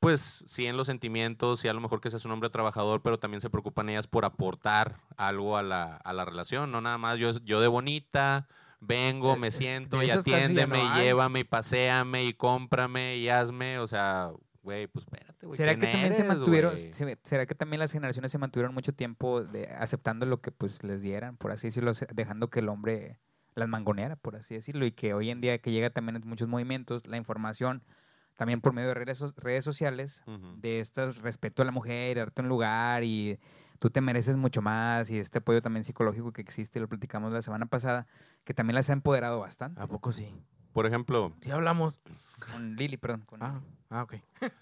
pues sí en los sentimientos, sí a lo mejor que seas un hombre trabajador, pero también se preocupan ellas por aportar algo a la, a la relación, no nada más yo, yo de bonita, vengo, Eh, me eh, siento y atiéndeme no y llévame y paséame y cómprame y hazme, o sea, güey, pues espérate, güey. ¿Será que ¿quién también se mantuvieron, se- será que también las generaciones se mantuvieron mucho tiempo de, aceptando lo que pues les dieran, por así decirlo, dejando que el hombre las mangoneara, por así decirlo, y que hoy en día que llega también en muchos movimientos, la información también por medio de redes, redes sociales, Ujú. de estas respeto a la mujer, darte un lugar y tú te mereces mucho más y este apoyo también psicológico que existe, lo platicamos la semana pasada, que también las ha empoderado bastante. ¿A poco sí? Por ejemplo, Sí hablamos. Con Lili, perdón. Con Ah, ah ok.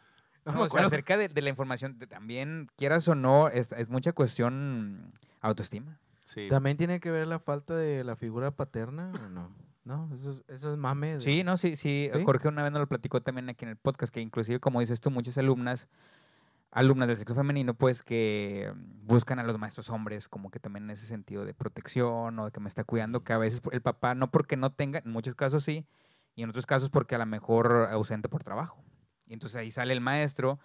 No No, o sea, acerca de, de la información, de- también, quieras o no, es, es mucha cuestión autoestima. Sí. ¿También tiene que ver la falta de la figura paterna o no? No, eso es, eso es mame. de- Sí, no, sí, sí, ¿Sí? Jorge una vez nos lo platicó también aquí en el podcast, que inclusive, como dices tú, muchas alumnas alumnas del sexo femenino, pues que buscan a los maestros hombres como que también en ese sentido de protección o de que me está cuidando, que a veces el papá no porque no tenga, en muchos casos sí, y en otros casos porque a lo mejor ausente por trabajo. Y entonces ahí sale el maestro,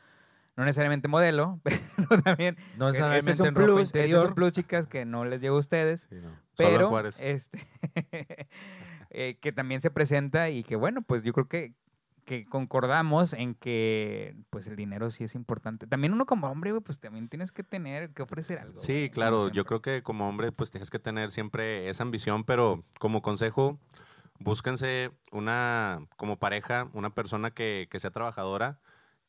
no necesariamente modelo, pero también No ese necesariamente es un ropa plus, es interior. un plus, chicas, que no les llega a ustedes, Sí, no. Pero este eh, que también se presenta y que bueno, pues yo creo que, que concordamos en que pues el dinero sí es importante. También uno como hombre, pues también tienes que tener que ofrecer algo. Sí, güey, claro, yo creo que como hombre pues tienes que tener siempre esa ambición, pero como consejo, búsquense una, como pareja, una persona que, que sea trabajadora,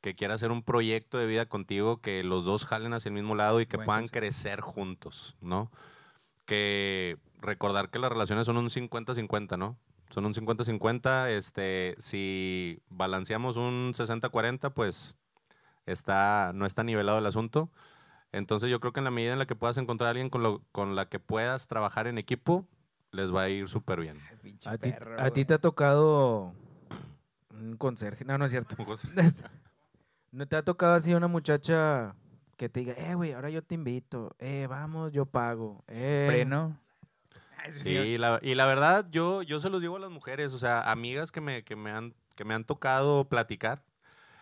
que quiera hacer un proyecto de vida contigo, que los dos jalen hacia el mismo lado y que Buen puedan crecer juntos, ¿no? Que recordar que las relaciones son un 50-50, ¿no? Son un 50-50, este, si balanceamos un 60-40, pues está, no está nivelado el asunto. Entonces yo creo que en la medida en la que puedas encontrar a alguien con, lo- con la que puedas trabajar en equipo, les va a ir súper bien. Ay, A ti, perro, a ti güey. te ha tocado un conserje. No, no es cierto. ¿No te ha tocado así una muchacha que te diga, eh, güey, ahora yo te invito, eh, vamos, yo pago, eh? Freno. Ay, sí. Sí, la- y la verdad, yo, yo se los digo a las mujeres, o sea, amigas que me, que me, han, que me han tocado platicar.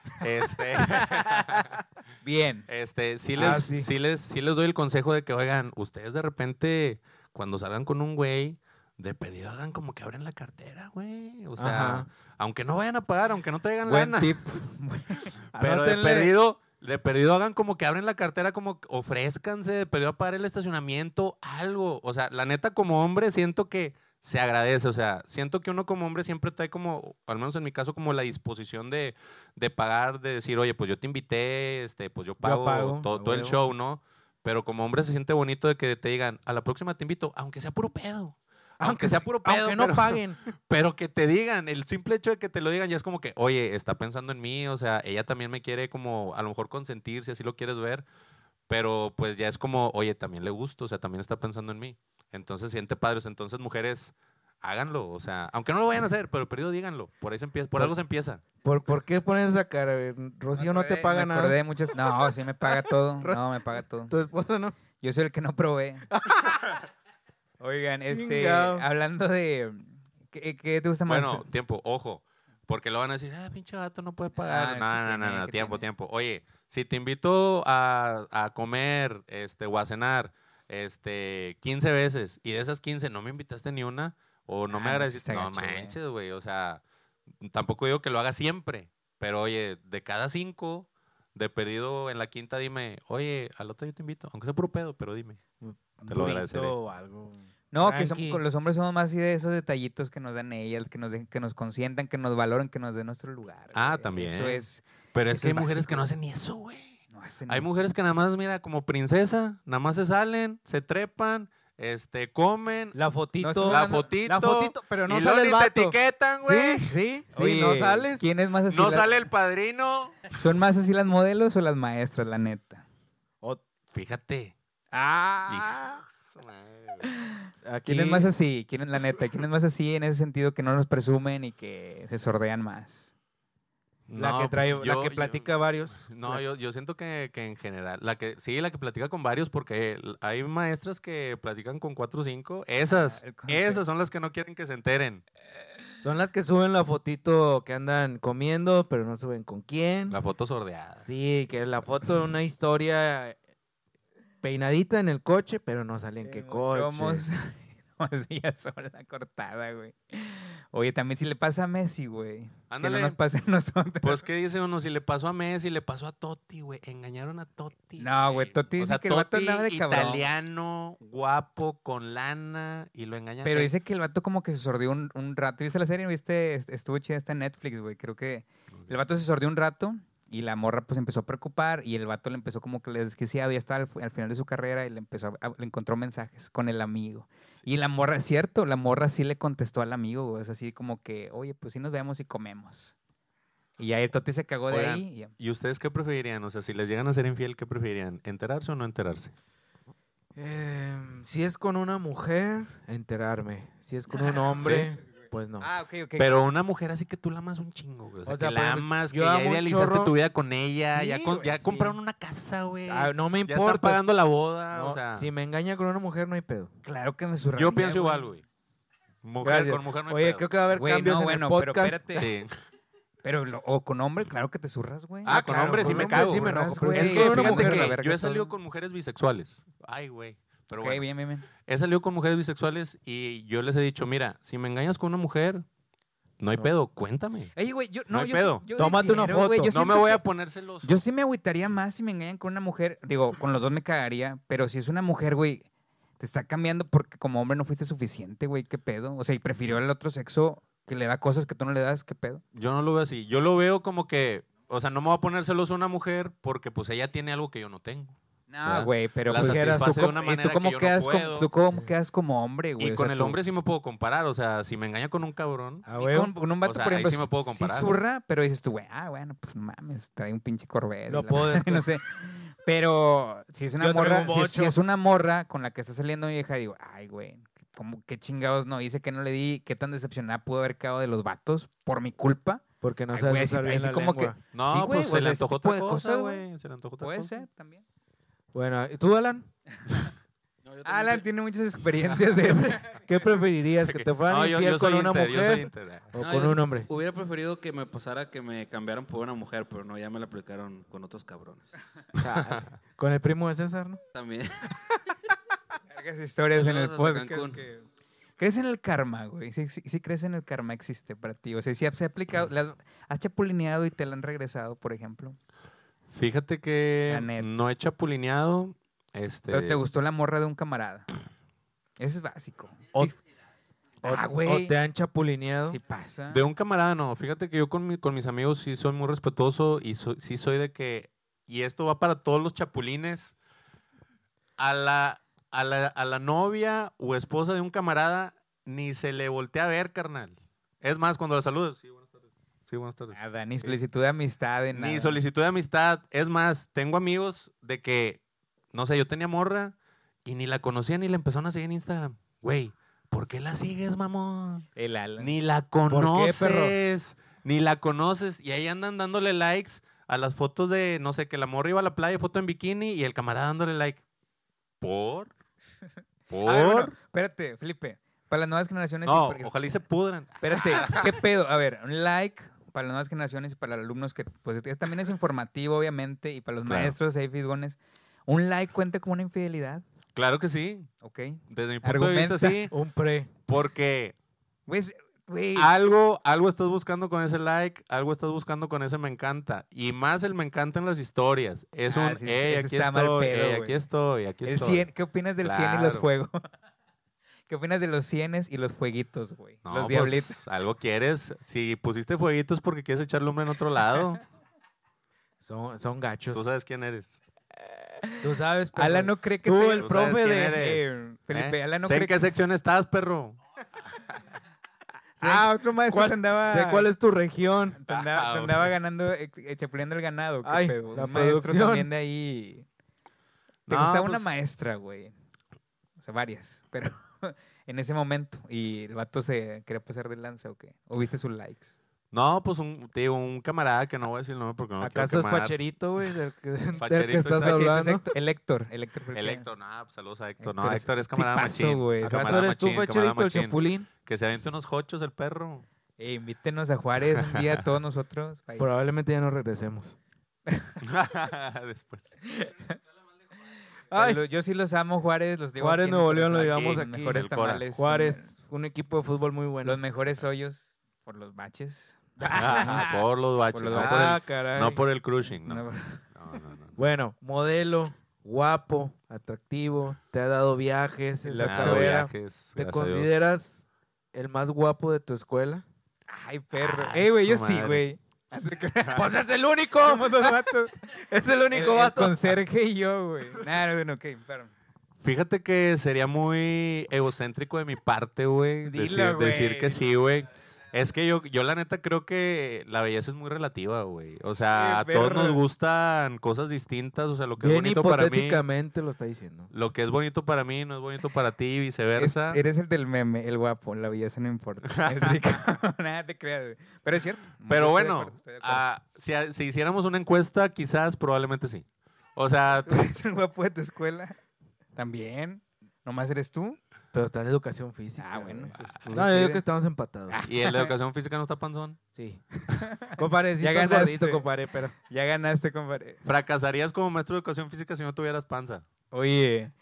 Este, Bien. este, sí, Ah, les, sí. sí les, sí les doy el consejo de que, oigan, ustedes de repente, cuando salgan con un güey, de pedido hagan como que abren la cartera, güey. O sea, Ajá. aunque no vayan a pagar, aunque no traigan Buen lana. tip. Pero de Anótenle. perdido, de perdido hagan como que abren la cartera, como que ofrézcanse, de perdido a pagar el estacionamiento, algo. O sea, la neta, como hombre, siento que se agradece. O sea, siento que uno como hombre siempre trae como, al menos en mi caso, como la disposición de, de pagar, de decir, oye, pues yo te invité, este, pues yo pago, pago, todo, el huevo. show, ¿no? Pero como hombre se siente bonito de que te digan, a la próxima te invito, aunque sea puro pedo. Aunque sea puro pedo, Aunque no pero- paguen. pero que te digan, el simple hecho de que te lo digan ya es como que, oye, está pensando en mí, o sea, ella también me quiere como a lo mejor consentir, si así lo quieres ver, pero pues ya es como, oye, también le gusto, o sea, también está pensando en mí. Entonces siente padres, entonces mujeres, háganlo, o sea, aunque no lo vayan a hacer, pero perdido díganlo, por ahí se empieza, por algo se empieza. ¿Por, ¿Por qué pones esa cara? Rocío no te paga me nada. muchas. No, sí me paga todo. No, me paga todo. Tu esposa no. Yo soy el que no provee. Oigan, este, Chingao. hablando de. ¿Qué, qué te gusta más? Bueno, tiempo, ojo, porque lo van a decir, ah, pinche vato no puede pagar. Ah, no, ¿qué no, no, no, ¿Qué tiempo, tiene? tiempo. Oye, si te invito a, a comer este, o a cenar este, 15 veces y de esas 15 no me invitaste ni una o no Ah, me agradeciste, está no manches, güey. O sea, tampoco digo que lo haga siempre, pero oye, de cada cinco, de perdido en la quinta, dime, oye, al otro yo te invito, aunque sea puro pedo, pero dime. Te lo agradeceré. o algo. No, que son- los hombres somos más así de esos detallitos que nos dan ellas, que nos, den- que nos consientan, que nos valoren, que nos den nuestro lugar. Ah, güey. también. Eso es. Pero es que hay es mujeres que no hacen ni eso, güey. No hacen Hay ni- mujeres que nada más, mira, como princesa, nada más se salen, se trepan, este, comen, La fotito. la fotito, La fotito, pero no y sale luego el ni vato. te etiquetan, güey. Sí, sí, sí, Oye, no sales. ¿Quién es más así? No la- sale el padrino. ¿Son más así las modelos o las maestras, la neta? O- Fíjate. Ah. Hijo de madre, güey. aquí, ¿Quién es más así? ¿Quién es la neta? ¿Quién es más así en ese sentido que no nos presumen y que se sordean más? La No, que trae, pues, la yo- platica varios. No, La- yo, yo siento que, que en general, la que, sí, la que platica con varios, porque hay maestras que platican con cuatro o cinco. Esas, Ah, concepto. esas son las que no quieren que se enteren. Son las que suben la fotito que andan comiendo, pero no suben con quién. La foto sordeada. Sí, que la foto de una historia peinadita en el coche, pero no sale en qué coche. Somos ya sola cortada, güey. Oye, también si le pasa a Messi, güey. Que no Ándale. nos pase a nosotros. Pues, ¿qué dice uno? Si le pasó a Messi, le pasó a Totti, güey. Engañaron a Totti. No, güey, Totti O dice sea, que el vato Totti, andaba de cabrón. italiano, guapo, con lana, y lo engañan. Pero dice que el vato como que se sordió un, un rato. ¿Viste la serie? ¿Viste? Est- Estuvo chida esta en Netflix, güey. Creo que el vato se sordió un rato y la morra pues empezó a preocupar y el vato le empezó como que le desquiciado. Ya estaba al, final de su carrera y le empezó a- a- le encontró mensajes con el amigo. Y la morra, es cierto, la morra sí le contestó al amigo. Es así como que, oye, pues sí nos vemos y comemos. Y ya el Toti se cagó de ahí. y ya. ¿Y ustedes qué preferirían? O sea, si les llegan a ser infiel, ¿qué preferirían? ¿Enterarse o no enterarse? Em, si es con una mujer, enterarme. Si es con un hombre, Pues no. Ah, ok, ok. Pero una mujer así que tú la amas un chingo, güey. O sea, O sea, que la amas, que yo ya amo un idealizaste chorro- tu vida con ella, ya, Sí, con- güey, ya sí. compraron una casa, güey. Ah, no me ya están importa. pagando la boda, No, o sea. si me engaña con una mujer, no hay pedo. Claro que me zurraría, yo pienso igual, güey. Mujer Gracias. con mujer no hay Oye, pedo. creo que va a haber Güey, cambios no, en bueno, el pero podcast. espérate. Sí. Pero, lo- o con hombre, claro que te zurras, güey. Ah, con hombre sí con me hombre cago. sí me enojo, pero. Es sí que con una fíjate mujer, que verga, yo he todo. salido con mujeres bisexuales. Ay, güey. Pero bueno. bien, bien, bien. He salido con mujeres bisexuales y yo les he dicho, mira, si me engañas con una mujer, no hay No. pedo, cuéntame. Oye, güey, yo, No no, hay yo pedo. Sí, yo Tómate una güey. foto. Yo no me voy a poner celoso. Yo sí me agüitaría más si me engañan con una mujer. Digo, con los dos me cagaría, pero si es una mujer, güey, te está cambiando porque como hombre no fuiste suficiente, güey, qué pedo. O sea, y prefirió al otro sexo que le da cosas que tú no le das, qué pedo. Yo no lo veo así. Yo lo veo como que, o sea, no me voy a poner celoso a una mujer porque pues ella tiene algo que yo no tengo. No, ¿Verdad? güey, pero La pues, tú de como- una y manera tú que cómo no quedas como, tú cómo Sí. quedas como hombre, güey. Y O con sea, el tú- hombre sí me puedo comparar. O sea, si me engaña con un cabrón. Ah, y güey. con, con un vato, sea, por ahí ejemplo, sí me puedo sí comparar. zurra, pero dices tú, güey, ah, bueno, pues no mames, trae un pinche Corvette. La puedo madre, no sé. Pero si es una Yo morra, un si, es- si bocho. es una morra con la que está saliendo mi vieja, digo, ay, güey, como qué chingados no hice que no le di, qué tan decepcionada pudo haber quedado de los vatos por mi culpa. Porque no Ay, sabes güey, usar sí, bien ahí sí la como que- lengua. No, Sí, güey, pues o se le antojó otra de cosa, cosas, güey. Se le antojó otra Puede cosa. ser también. Bueno, ¿y tú, Alan? No, yo también Alan tiene muchas experiencias de eso. ¿Qué preferirías? ¿Que te fueran No, yo, con soy una inter, yo soy mujer inter. o No, con yo un hombre? Hubiera preferido que me pasara que me cambiaran por una mujer, pero no, ya me la aplicaron con otros cabrones. Con el primo de César, ¿no? También. Largas historias en el podcast. ¿Crees en el karma, güey? Sí, sí, sí crees en el karma existe para ti. O sea, si se ha aplicado, la- has chapulineado y te la han regresado, por ejemplo. Fíjate que no he chapulineado. Este, Pero te gustó la morra de un camarada. Eso es básico. O- Sí, O, Ah, o te han chapulineado. sí pasa. De un camarada, no. Fíjate que yo con, mi- con mis amigos sí soy muy respetuoso y sí soy de que. Y esto va para todos los chapulines. A la, a la, a la novia o esposa de un camarada ni se le voltea a ver, carnal. Es más, cuando la saludas. Sí, tardes. Sí, buenas tardes. Nada, ni solicitud de amistad, de nada. Ni solicitud de amistad. Es más, tengo amigos de que, no sé, yo tenía morra y ni la conocía ni la empezaron a seguir en Instagram. Güey, ¿por qué la sigues, mamón? El Alan. Ni la qué, perro? conoces. Ni la conoces. Y ahí andan dándole likes a las fotos de, no sé, que la morra iba a la playa, foto en bikini y el camarada dándole like. ¿Por? ¿Por? A ver, bueno, espérate, Felipe. Para las nuevas generaciones. sí, no, porque- ojalá y se pudran. Espérate, ¿qué pedo? A ver, un like para las nuevas generaciones y para los alumnos que pues es- también es informativo, obviamente, y para los Claro. maestros ahí fisgones. ¿Un like cuenta como una infidelidad? Claro que sí. ¿Ok? Desde mi punto de vista, Argumenta. sí. Un pre. Porque Güey, es- güey. algo, algo estás buscando con ese like, algo estás buscando con ese me encanta. Y más el me encanta en las historias. Es Ah, un, sí, hey, aquí estoy, pedo, hey, aquí estoy, aquí el estoy. 100, ¿Qué opinas del 100 y los Claro. ¿Qué opinas de los 100 y los fueguitos, güey? No, los pues, diablitos. algo quieres. Si pusiste fueguitos porque quieres echarle lumbre en otro lado. Son, son gachos. Tú sabes quién eres. Tú sabes, perro. Alan no cree que Tú, te- el Tú profe de... eres. Eh, Felipe, ¿Eh? Alan no sé cree en qué que... sección estás, perro. Ah, otro maestro ¿Cuál- te andaba... Sé cuál es tu región. Te andaba, Ah, te andaba ganando, eh, eh, chapuleando el ganado. ¿qué Ay, pedo? la Un maestro producción. también de ahí. Te No, gustaba una pues- maestra, güey. O sea, varias. Pero en ese momento. Y el vato se quería pasar de lanza o qué. O viste sus likes. No, pues un, te digo, un camarada que no voy a decir el nombre porque no lo quiero ¿Acaso es. Facherito, güey? Del que, del Facherito que estás hablando. Héctor- El Héctor. El Héctor. el Héctor, no, pues saludos a Héctor. Héctor No, es Héctor es camarada tipazo, machín. ¿Acaso camarada eres tú, Facherito, el chapulín? Que se aviente unos hochos el perro. Eh, invítenos a Juárez un día todos nosotros. Probablemente ya no regresemos. Después. Ay, Yo sí los amo, Juárez. Los digo Juárez, aquí en Nuevo León, lo digamos Los aquí. mejores tamales. Juárez, un equipo de fútbol muy bueno. Los mejores hoyos por los baches. Ah, por los baches, Por no, por Ah, el, caray. no por el crushing. No, No, no, no, no. Bueno, modelo, guapo, atractivo, te ha dado viajes, esa Ah, carrera. viajes, ¿Te consideras el más guapo de tu escuela? Ay, perro. Ah, Ey, güey, yo sí, güey. ¡Pues es el único! Somos dos vatos. ¡Es el El, único el vato! conserje y yo, güey. Nah, bueno, ok, perdón. Fíjate que sería muy egocéntrico de mi parte, güey. Dilo, Decir, güey. decir que sí, güey. Es que yo, yo la neta creo que la belleza es muy relativa, güey. O sea, a todos nos gustan cosas distintas. O sea, lo que es bonito para mí, hipotéticamente lo está diciendo. lo que es bonito para mí no es bonito para ti y Es- viceversa. eres el del meme, el guapo, la belleza no importa. Nada te creas. Pero es cierto. Pero bueno, acuerdo, ah, si, a- si hiciéramos una encuesta, quizás, probablemente sí. O sea, ¿Tú eres el guapo de tu escuela? También. ¿Nomás eres tú? Pero está en educación física. Ah, bueno. pues No, yo digo que estamos empatados. ¿y el de educación física no está panzón? Sí. compadre, sí Ya estás ganaste. gordito, compadre, pero... Ya ganaste, compadre. Fracasarías como maestro de educación física si no tuvieras panza. Oye,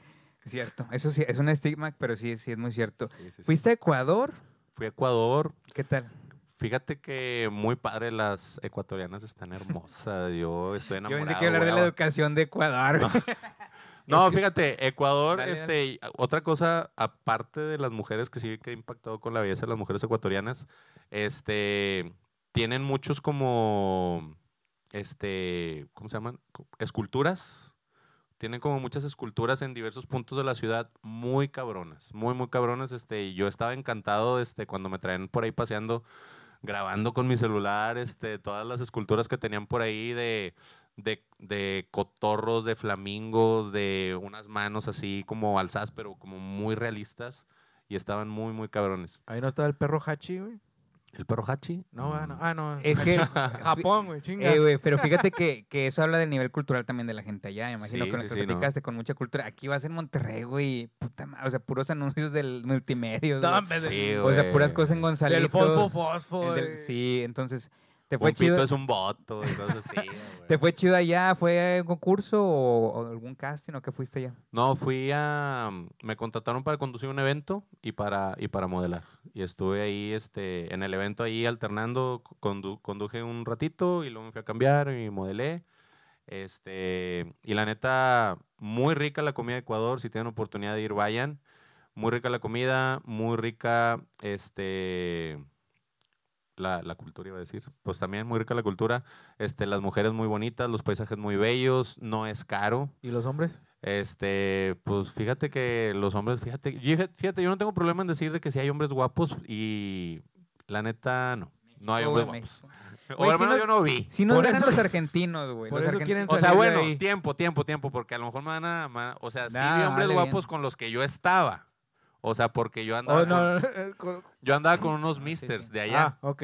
es cierto. Eso sí, es un estigma, pero sí, sí es muy cierto. Sí, sí, sí. ¿Fuiste a Ecuador? Fui a Ecuador. ¿Qué tal? Fíjate que muy padre, las ecuatorianas están hermosas. Yo estoy Yo enamorado. pensé que hablar de la educación de Ecuador. No, fíjate, Ecuador, Dale, este, otra cosa, aparte de las mujeres que sí que ha impactado con la belleza de las mujeres ecuatorianas, este, tienen muchos como, este, ¿cómo se llaman? Esculturas. Tienen como muchas esculturas en diversos puntos de la ciudad, muy cabronas, muy, muy cabronas. Este, y yo estaba encantado, este, cuando me traen por ahí paseando, grabando con mi celular, este, todas las esculturas que tenían por ahí de, de, de cotorros, de flamingos, de unas manos así como alzadas, pero como muy realistas. Y estaban muy, muy cabrones. Ahí no estaba el perro Hachi, güey. ¿El perro Hachi? No, ah, no. Ah, no. Es que- Japón, güey, chinga. Eh, güey, pero fíjate que, que eso habla del nivel cultural también de la gente allá. Me imagino Sí, que lo sí, que sí, no. platicaste con mucha cultura. Aquí vas en Monterrey, güey. Puta madre. O sea, puros anuncios del multimedia. No, güey. Sí, O sea, puras cosas en el Gonzalitos. fosfo, fosfo. el del- sí, entonces, ¿te fue Un pito chido? es un voto y cosas así. ¿Te fue chido allá? ¿Fue un concurso o, o algún casting o qué fuiste allá? No, fui a... Me contrataron para conducir un evento y para, y para modelar. Y estuve ahí este, en el evento ahí alternando, condu- conduje un ratito y luego me fui a cambiar y modelé. Este, y la neta, muy rica la comida de Ecuador. Si tienen oportunidad de ir, vayan. Muy rica la comida, muy rica este, la, la cultura, iba a decir. Pues también muy rica la cultura. Este, las mujeres muy bonitas, los paisajes muy bellos, no es caro. ¿Y los hombres? Este, pues fíjate que los hombres, fíjate, yo- fíjate, yo no tengo problema en decir de que sí hay hombres guapos y la neta no, no hay hombres guapos. O Oye, al sí menos nos- yo no vi. Si nos Por ganan los argentinos, güey. por los eso O sea, bueno, ahí. tiempo, tiempo, tiempo, porque a lo mejor me van a, me van a- o sea, sí Nah, vi hombres guapos bien. con los que yo estaba. O sea, porque yo andaba, Oh, no, con, no, eh, con- yo andaba con unos sí, misters sí. de allá. Ah, ok.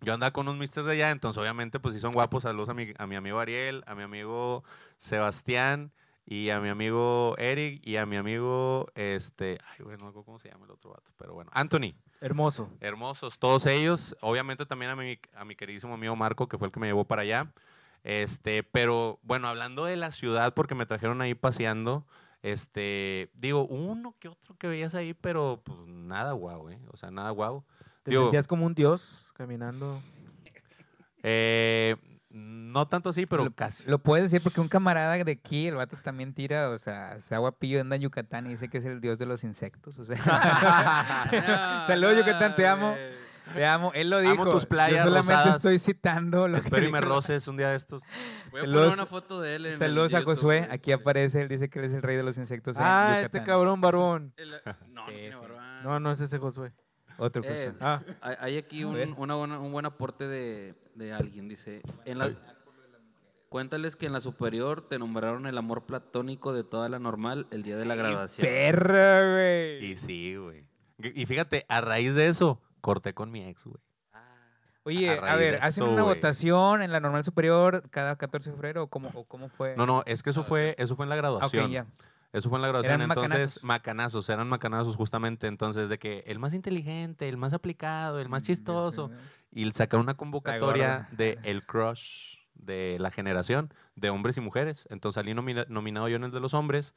Yo andaba con unos misters de allá, entonces obviamente pues sí son guapos. Saludos a mi, a mi amigo Ariel, a mi amigo Sebastián y a mi amigo Eric y a mi amigo, este, ay, güey, no cómo se llama el otro vato, pero bueno, Anthony. Hermoso. Hermosos todos ellos. Obviamente también a mi, a mi queridísimo amigo Marco, que fue el que me llevó para allá. Este, pero bueno, hablando de la ciudad, porque me trajeron ahí paseando, este, digo, uno que otro que veías ahí, pero pues nada guau, ¿eh? O sea, nada guau. ¿Te Digo- sentías como un dios caminando? Eh, no tanto así, pero lo, casi. Lo puedes decir porque un camarada de aquí, el vato también tira, o sea, se guapillo, anda en Yucatán y dice que es el dios de los insectos. O sea, saludos Yucatán, te amo. Te amo. Él lo Amo dijo. tus playas Yo solamente rosadas. estoy citando lo Espero que y me dijo. roces un día de estos. Voy a Saludos- poner una foto de él en el Saludos a YouTube, Josué. Aquí aparece. Él dice que él es el rey de los insectos. en ah, Yucatán. este cabrón barbón. El- no, no Sí, tiene sí. barba. No, no es ese Josué. Otro Eh, Josué. Ah, Hay, hay aquí un, ver. una buena- un buen aporte de, de alguien. Dice, en la- cuéntales que en la superior te nombraron el amor platónico de toda la normal el día de la graduación. Perra, güey. Y sí, güey. Y fíjate, a raíz de eso, corté con mi ex, güey. Oye, a ver, de ¿hacen eso, una votación en la normal superior cada 14 de febrero o cómo, o cómo fue? No, no, es que eso fue, eso fue en la Ah, graduación. ok, ya. Eso fue en la graduación. Eran entonces, macanazos. macanazos. eran macanazos justamente. Entonces, de que el más inteligente, el más aplicado, el más chistoso. Y sacaron una convocatoria de el crush de la generación de hombres y mujeres. Entonces salí nomina- nominado yo en el de los hombres.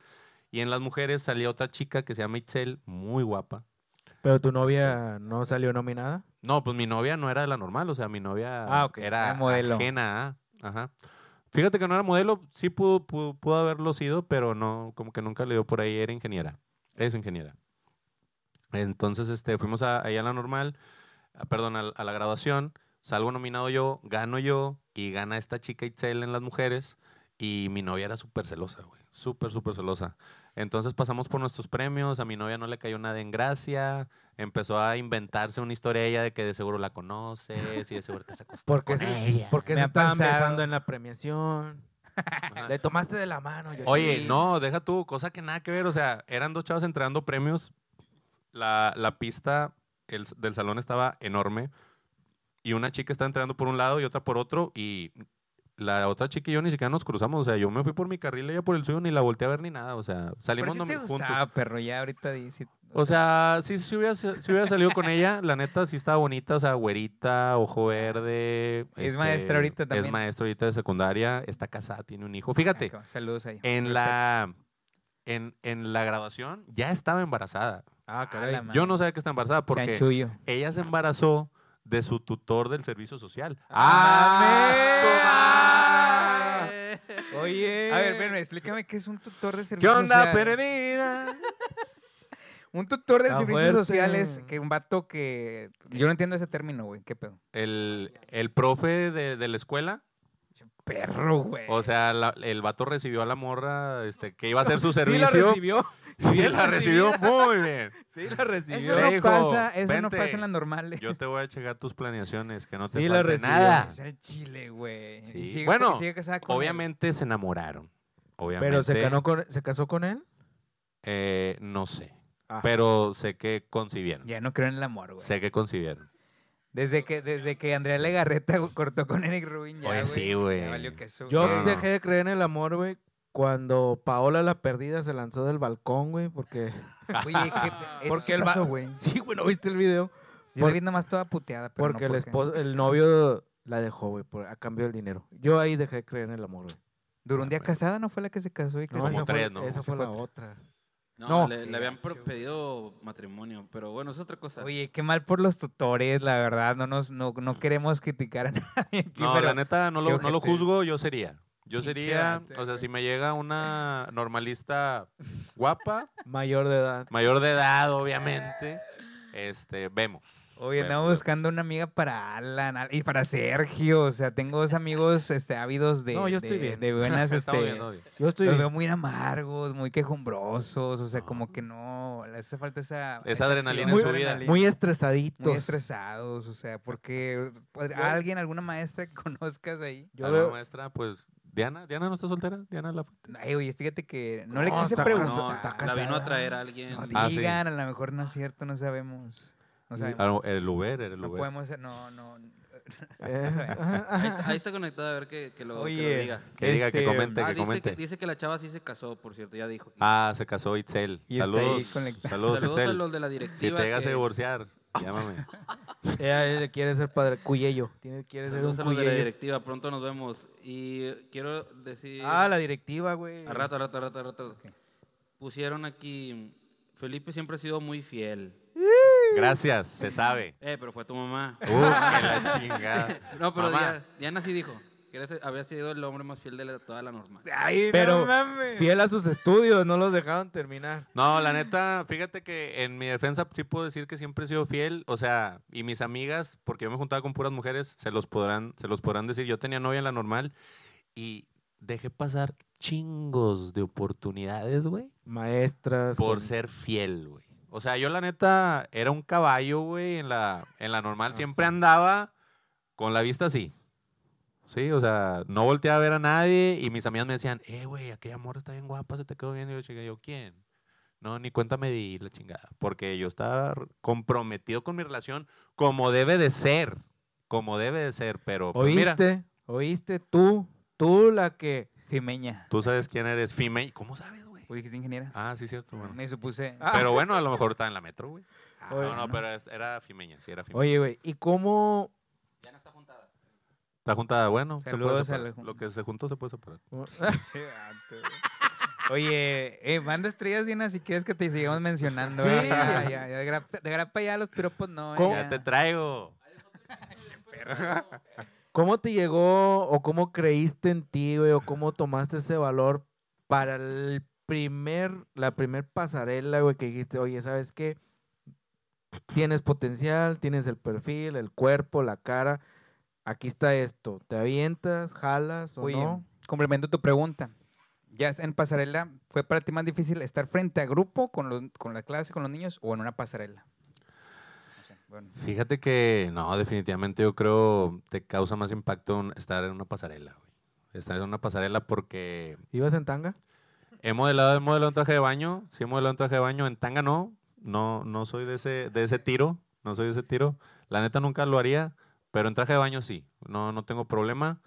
Y en las mujeres salía otra chica que se llama Itzel, muy guapa. Pero tu novia no salió nominada. No, pues mi novia no era de la normal, o sea, mi novia Ah, era era modelo. ajena Ajá. Fíjate que no era modelo, sí pudo, pudo, pudo haberlo sido, pero no, como que nunca le dio por ahí, era ingeniera. Es ingeniera. Entonces, este, fuimos a, ahí a la normal, a- perdón, a, a la graduación, salgo nominado yo, gano yo, y gana esta chica Itzel en las mujeres, y mi novia era súper celosa, güey. Súper, súper celosa. Entonces pasamos por nuestros premios, a mi novia no le cayó nada en gracia, empezó a inventarse una historia ella de que de seguro la conoces y de seguro te se acostó Porque con se, ella. porque se estaban besando en la premiación. Ajá. Le tomaste de la mano. yo Oye, sí. no, deja tú, cosa que nada que ver. O sea, eran dos chavos entregando premios. La, la pista el- del salón estaba enorme. Y una chica estaba entregando por un lado y otra por otro. Y la otra chica y yo ni siquiera nos cruzamos. O sea, yo me fui por mi carril, ella por el suyo, ni la volteé a ver ni nada. O sea, Pero salimos sí nom- te juntos. gustaba, perro, ya ahorita dice. O sea, sí, si hubiera, si hubiera salido con ella, la neta sí estaba bonita, o sea, güerita, ojo verde. este, Es maestra ahorita Es también. maestra ahorita de secundaria, está casada, tiene un hijo. Fíjate, Ah, Saludos ahí. en la, en, en la graduación ya estaba embarazada. Ah, caray. Yo no sabía que estaba embarazada porque Chanchullo. ella se embarazó de su tutor del servicio social. ¡Ah, Oye. A ver, ven, explícame qué es un tutor de ¿Qué servicios onda, sociales. perdida? Un tutor de Está servicios fuerte. sociales, que un vato que... Yo no entiendo ese término, güey. ¿Qué pedo? El, el profe de, de la escuela, Perro, güey. o sea, la- el vato recibió a la morra este, que iba a hacer su Sí la servicio. recibió. y la recibió muy bien. Sí la recibió. eso no dijo, pasa, eso no "Vente". pasa en las normales. Yo te voy a checar tus planeaciones, que no te Sí la falte recibió. nada. Es el chile, güey. Sí. Bueno, sigue él. Obviamente se enamoraron. Obviamente. Pero se, canó con, se casó con él. eh, no sé. Ah. Pero sé que concibieron. Ya no creo en el amor, güey. Sé que concibieron. Desde que, desde que Andrea Legarreta cortó con Eric Rubin, ya, Oye, güey, sí, güey. ya valió queso, Yo. No, no. dejé de creer en el amor, güey, cuando Paola la perdida se lanzó del balcón, güey, porque... Oye, ¿qué Porque sí el pasó, güey. Sí, güey, ¿no viste el video? Yo por- la vi nomás toda puteada, pero Porque no el, esposo, el novio la dejó, güey, a cambio del dinero. Yo ahí dejé de creer en el amor, güey. Duró un día casada, ¿no fue la que se casó y creció? esa fue, tres, ¿no? esa fue la otra. No, No. le, le habían pedido matrimonio, pero bueno, es otra cosa. Oye, qué mal por los tutores, la verdad. No nos, no, no queremos criticar a nadie aquí, No, la neta, no lo, no lo juzgo, yo sería. Yo sería, o sea, si me llega una normalista guapa, Mayor de edad. mayor de edad, obviamente, este, vemos. Oye, andamos buscando una amiga para Alan Al- y para Sergio. O sea, tengo dos amigos este, ávidos de, No, yo estoy de- bien. de buenas. Este, bien. Yo estoy los bien. veo muy amargos, muy quejumbrosos. O sea, como que no. Le hace falta esa. Esa adrenalina acción, en su vida. muy estresaditos. Muy estresados. O sea, porque alguien, alguna maestra que conozcas ahí. Yo ¿Alguna veo... maestra, pues, Diana, Diana no está soltera, Diana la Fuente. Ay, oye, fíjate que no, le quise preguntar. no, la vino a traer a alguien. No Ah, sí. digan, a lo mejor no es cierto, no sabemos. No sabemos. Ah, no, el Uber, el no Uber. podemos, no, no. Eh, sabemos. Ahí está, ahí está conectado, a ver que, que lo, que lo Oye, diga. Que diga, que Este, comente, Ah, que dice, comente. que, dice que la chava sí se casó, por cierto, ya dijo. Ah, se casó Itzel. Y Saludos, saludos, Saludos a Itzel. los de la Si directiva. te llegas a que- divorciar, llámame. Ella le quiere ser padre. Cuyello. Tiene, quiere ser un Saludos a los de la cuyello. directiva, pronto nos vemos. Y quiero decir... Ah, la directiva, güey. A rato, a rato, a rato, a rato. Pusieron aquí, Felipe siempre ha sido muy fiel. Gracias, se sabe. Eh, pero fue tu mamá. Uh, que la chingada. No, pero Mamá. Diana, Diana sí dijo que eres- había sido el hombre más fiel de la- toda la normal. Ay, Pero no mames. Fiel a sus estudios, no los dejaron terminar. No, la neta, fíjate que en mi defensa sí puedo decir que siempre he sido fiel, o sea, y mis amigas, porque yo me juntaba con puras mujeres, se los podrán, se los podrán decir. Yo tenía novia en la normal y dejé pasar chingos de oportunidades, güey, Maestras. por con- ser fiel, güey. O sea, yo la neta era un caballo, güey, en la, en la normal. Ah, Siempre andaba con la vista así. Sí, o sea, no volteaba a ver a nadie y mis amigas me decían, eh, güey, aquella morra está bien guapa, se te quedó bien. Y yo, chica, yo, ¿quién? No, ni cuenta me di la chingada. Porque yo estaba comprometido con mi relación como debe de ser. Como debe de ser, pero pues, mira, ¿Oíste? ¿Oíste? Tú, tú la que... Fimeña. tú sabes quién eres, Fime. ¿Cómo sabes, Uy, dijiste ingeniera. Ah, sí, cierto. Bueno. Me supuse. Ah. Pero bueno, a lo mejor está en la metro, güey. Ah, Oye, No, no, pero es- era Fimeña, sí, era Fimeña. Oye, güey, ¿y cómo... Diana está juntada. Está juntada, bueno, se puede Saludos separar. Lo que se juntó se puede separar. Che, vato, güey. Oye, eh, manda estrellas, Diana, si quieres que te sigamos mencionando. Sí. ¿eh? Ya, ya, ya, de grapa, de grapa ya los piropos no. eh, ¿Cómo? Ya te traigo. ¿Cómo te llegó o cómo creíste en ti, güey, o cómo tomaste ese valor para el primer, la primer pasarela, güey, que dijiste, oye, ¿sabes qué? Tienes potencial, tienes el perfil, el cuerpo, la cara. Aquí está esto. ¿Te avientas, jalas o Oye, no? complemento tu pregunta. ya en pasarela, ¿fue para ti más difícil estar frente a grupo con, los, con la clase, con los niños o en una pasarela? Bueno. Fíjate que no, definitivamente yo creo te causa más impacto estar en una pasarela, güey. Estar en una pasarela porque ¿Ibas en tanga? He modelado, he modelado un traje de baño, sí he modelado un traje de baño, en tanga no, no, no soy de ese, de ese tiro, no soy de ese tiro. La neta nunca lo haría, pero en traje de baño sí, no, no tengo problema.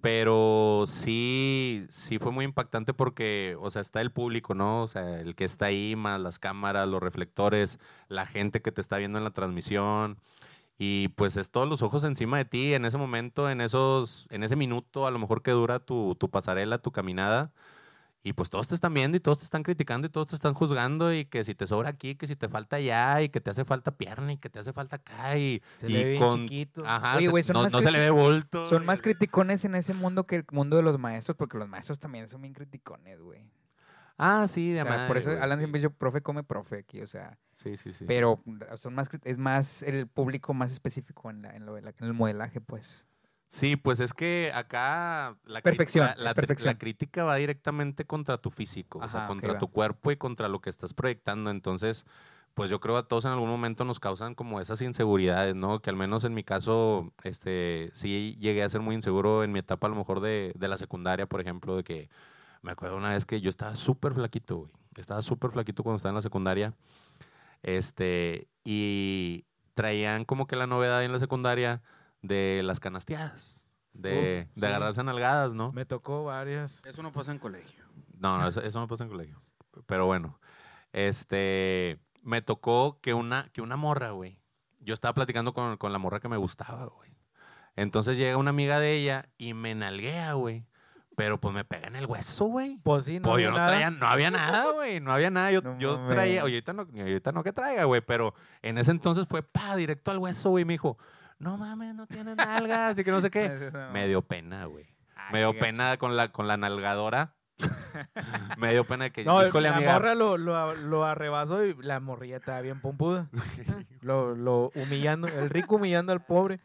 Pero sí, sí fue muy impactante porque, o sea, está el público, ¿no? O sea, el que está ahí, más las cámaras, los reflectores, la gente que te está viendo en la transmisión. Y pues es todos los ojos encima de ti en ese momento, en esos, en ese minuto, a lo mejor que dura tu, tu pasarela, tu caminada. Y pues todos te están viendo y todos te están criticando y todos te están juzgando y que si te sobra aquí, que si te falta allá y que te hace falta pierna y que te hace falta acá y, Se y le ve bien con... chiquito. Ajá, Oye, no, se le ve bulto. Son más criticones en ese mundo que el mundo de los maestros, porque los maestros también son bien criticones, güey. Ah, sí, de O sea, madre, por eso güey, Alan sí. siempre dice, profe come profe aquí, o sea, Sí, sí, sí. pero son más, es más el público más específico en, la- en lo en el modelaje, pues. Sí, pues es que acá la, Perfección, la, es la tri- perfección. la crítica va directamente contra tu físico, o sea, contra va. tu cuerpo y contra lo que estás proyectando. Entonces, pues yo creo a todos en algún momento nos causan como esas inseguridades, ¿no? Que al menos en mi caso, este, sí llegué a ser muy inseguro en mi etapa a lo mejor de, de la secundaria, por ejemplo, de que me acuerdo una vez que yo estaba súper flaquito, güey. Estaba súper flaquito cuando estaba en la secundaria. Este, y traían como que la novedad en la secundaria de las canasteadas, de, Uh, de sí. agarrarse a nalgadas, ¿no? Me tocó varias. Eso no pasa en colegio. No, no, eso, eso no pasa en colegio. Pero bueno, este, me tocó que una, que una morra, güey. Yo estaba platicando con, con la morra que me gustaba, güey. Entonces llega una amiga de ella y me nalguea, güey. Pero pues me pega en el hueso, güey. Pues sí, no Pues había yo no nada. traía, no había nada, güey, no había nada. Yo, No yo traía, oye, ahorita no, ahorita no que traiga, güey, pero en ese entonces fue pa, directo al hueso, güey, me dijo, no mames, no tienes nalgas, y que no sé qué. Me dio pena, güey. Me dio pena con la, con la nalgadora. me dio pena que, No, híjole, la amiga, morra lo, lo, lo arrebasó y la morrilla estaba bien pompuda. lo, lo humillando, el rico humillando al pobre.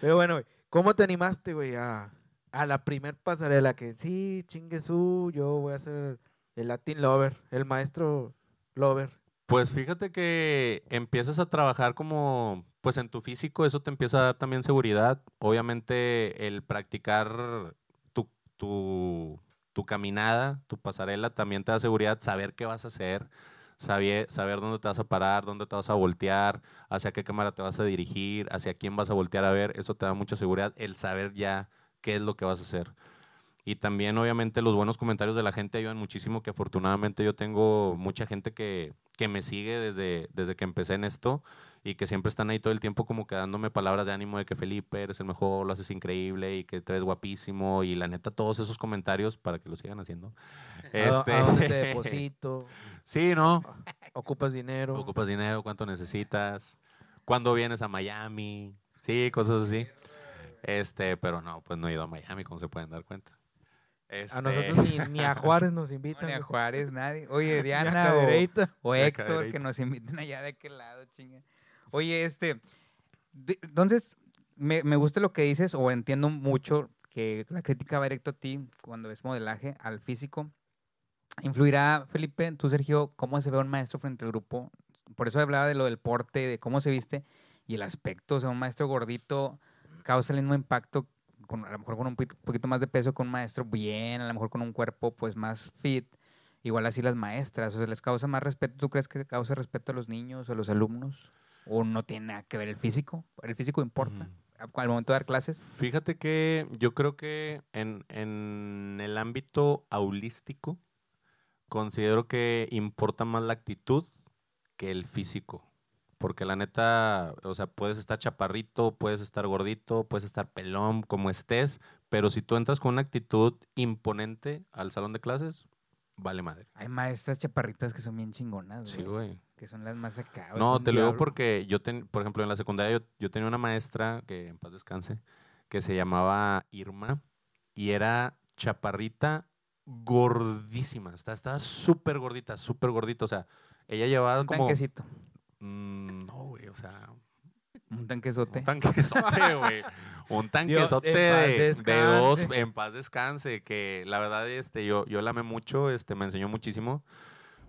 Pero bueno, güey, ¿cómo te animaste, güey, a, a la primer pasarela? Que sí, chingue su, yo voy a ser el Latin Lover, el maestro Lover. Pues fíjate que empiezas a trabajar como, pues en tu físico, eso te empieza a dar también seguridad. Obviamente el practicar tu, tu, caminada, tu pasarela, también te da seguridad saber qué vas a hacer, saber, saber dónde te vas a parar, dónde te vas a voltear, hacia qué cámara te vas a dirigir, hacia quién vas a voltear a ver. Eso te da mucha seguridad, el saber ya qué es lo que vas a hacer. Y también, obviamente, los buenos comentarios de la gente ayudan muchísimo, que afortunadamente yo tengo mucha gente que, que me sigue desde, desde que empecé en esto y que siempre están ahí todo el tiempo como que dándome palabras de ánimo de que Felipe, eres el mejor, lo haces increíble y que te ves guapísimo y la neta todos esos comentarios para que lo sigan haciendo. Este, ¿A, a dónde te deposito? sí, ¿no? ¿Ocupas dinero? Ocupas dinero, cuánto necesitas, cuándo vienes a Miami, sí, cosas así. Este, pero no, pues no he ido a Miami, como se pueden dar cuenta. A Este, nosotros ni, ni a Juárez nos No, invitan. ni a. Juárez, nadie. Oye, Diana o, o Héctor, que nos inviten allá de aquel lado, chinga. Oye, este, entonces, me, me gusta lo que dices, o entiendo mucho que la crítica va directo a ti cuando es modelaje, al físico. ¿Influirá, Felipe, tú, Sergio, cómo se ve un maestro frente al grupo? Por eso hablaba de lo del porte, de cómo se viste y el aspecto. O sea, un maestro gordito causa el mismo impacto, a lo mejor con un poquito, más de peso, con un maestro bien, a lo mejor con un cuerpo pues más fit. Igual así las maestras, o sea, les causa más respeto. ¿Tú crees que causa respeto a los niños o a los alumnos? ¿O no tiene nada que ver el físico? ¿El físico importa al momento de dar clases? Fíjate que yo creo que en, en el ámbito aulístico considero que importa más la actitud que el físico. Porque la neta, o sea, puedes estar chaparrito, puedes estar gordito, puedes estar pelón, como estés, pero si tú entras con una actitud imponente al salón de clases, vale madre. Hay maestras chaparritas que son bien chingonas, Sí, güey. Que son las más acá. No, te lo digo porque yo, ten- por ejemplo, en la secundaria yo, yo tenía una maestra, que en paz descanse, que se llamaba Irma y era chaparrita gordísima. Estaba, súper gordita, súper gordita. O sea, ella llevaba Un como... tanquecito, Mm, no, güey, o sea, un tanquesote. un tanquesote, güey. un tanquesote paz de, de dos en paz descanse, que la verdad este, yo, yo la amé mucho, este, me enseñó muchísimo.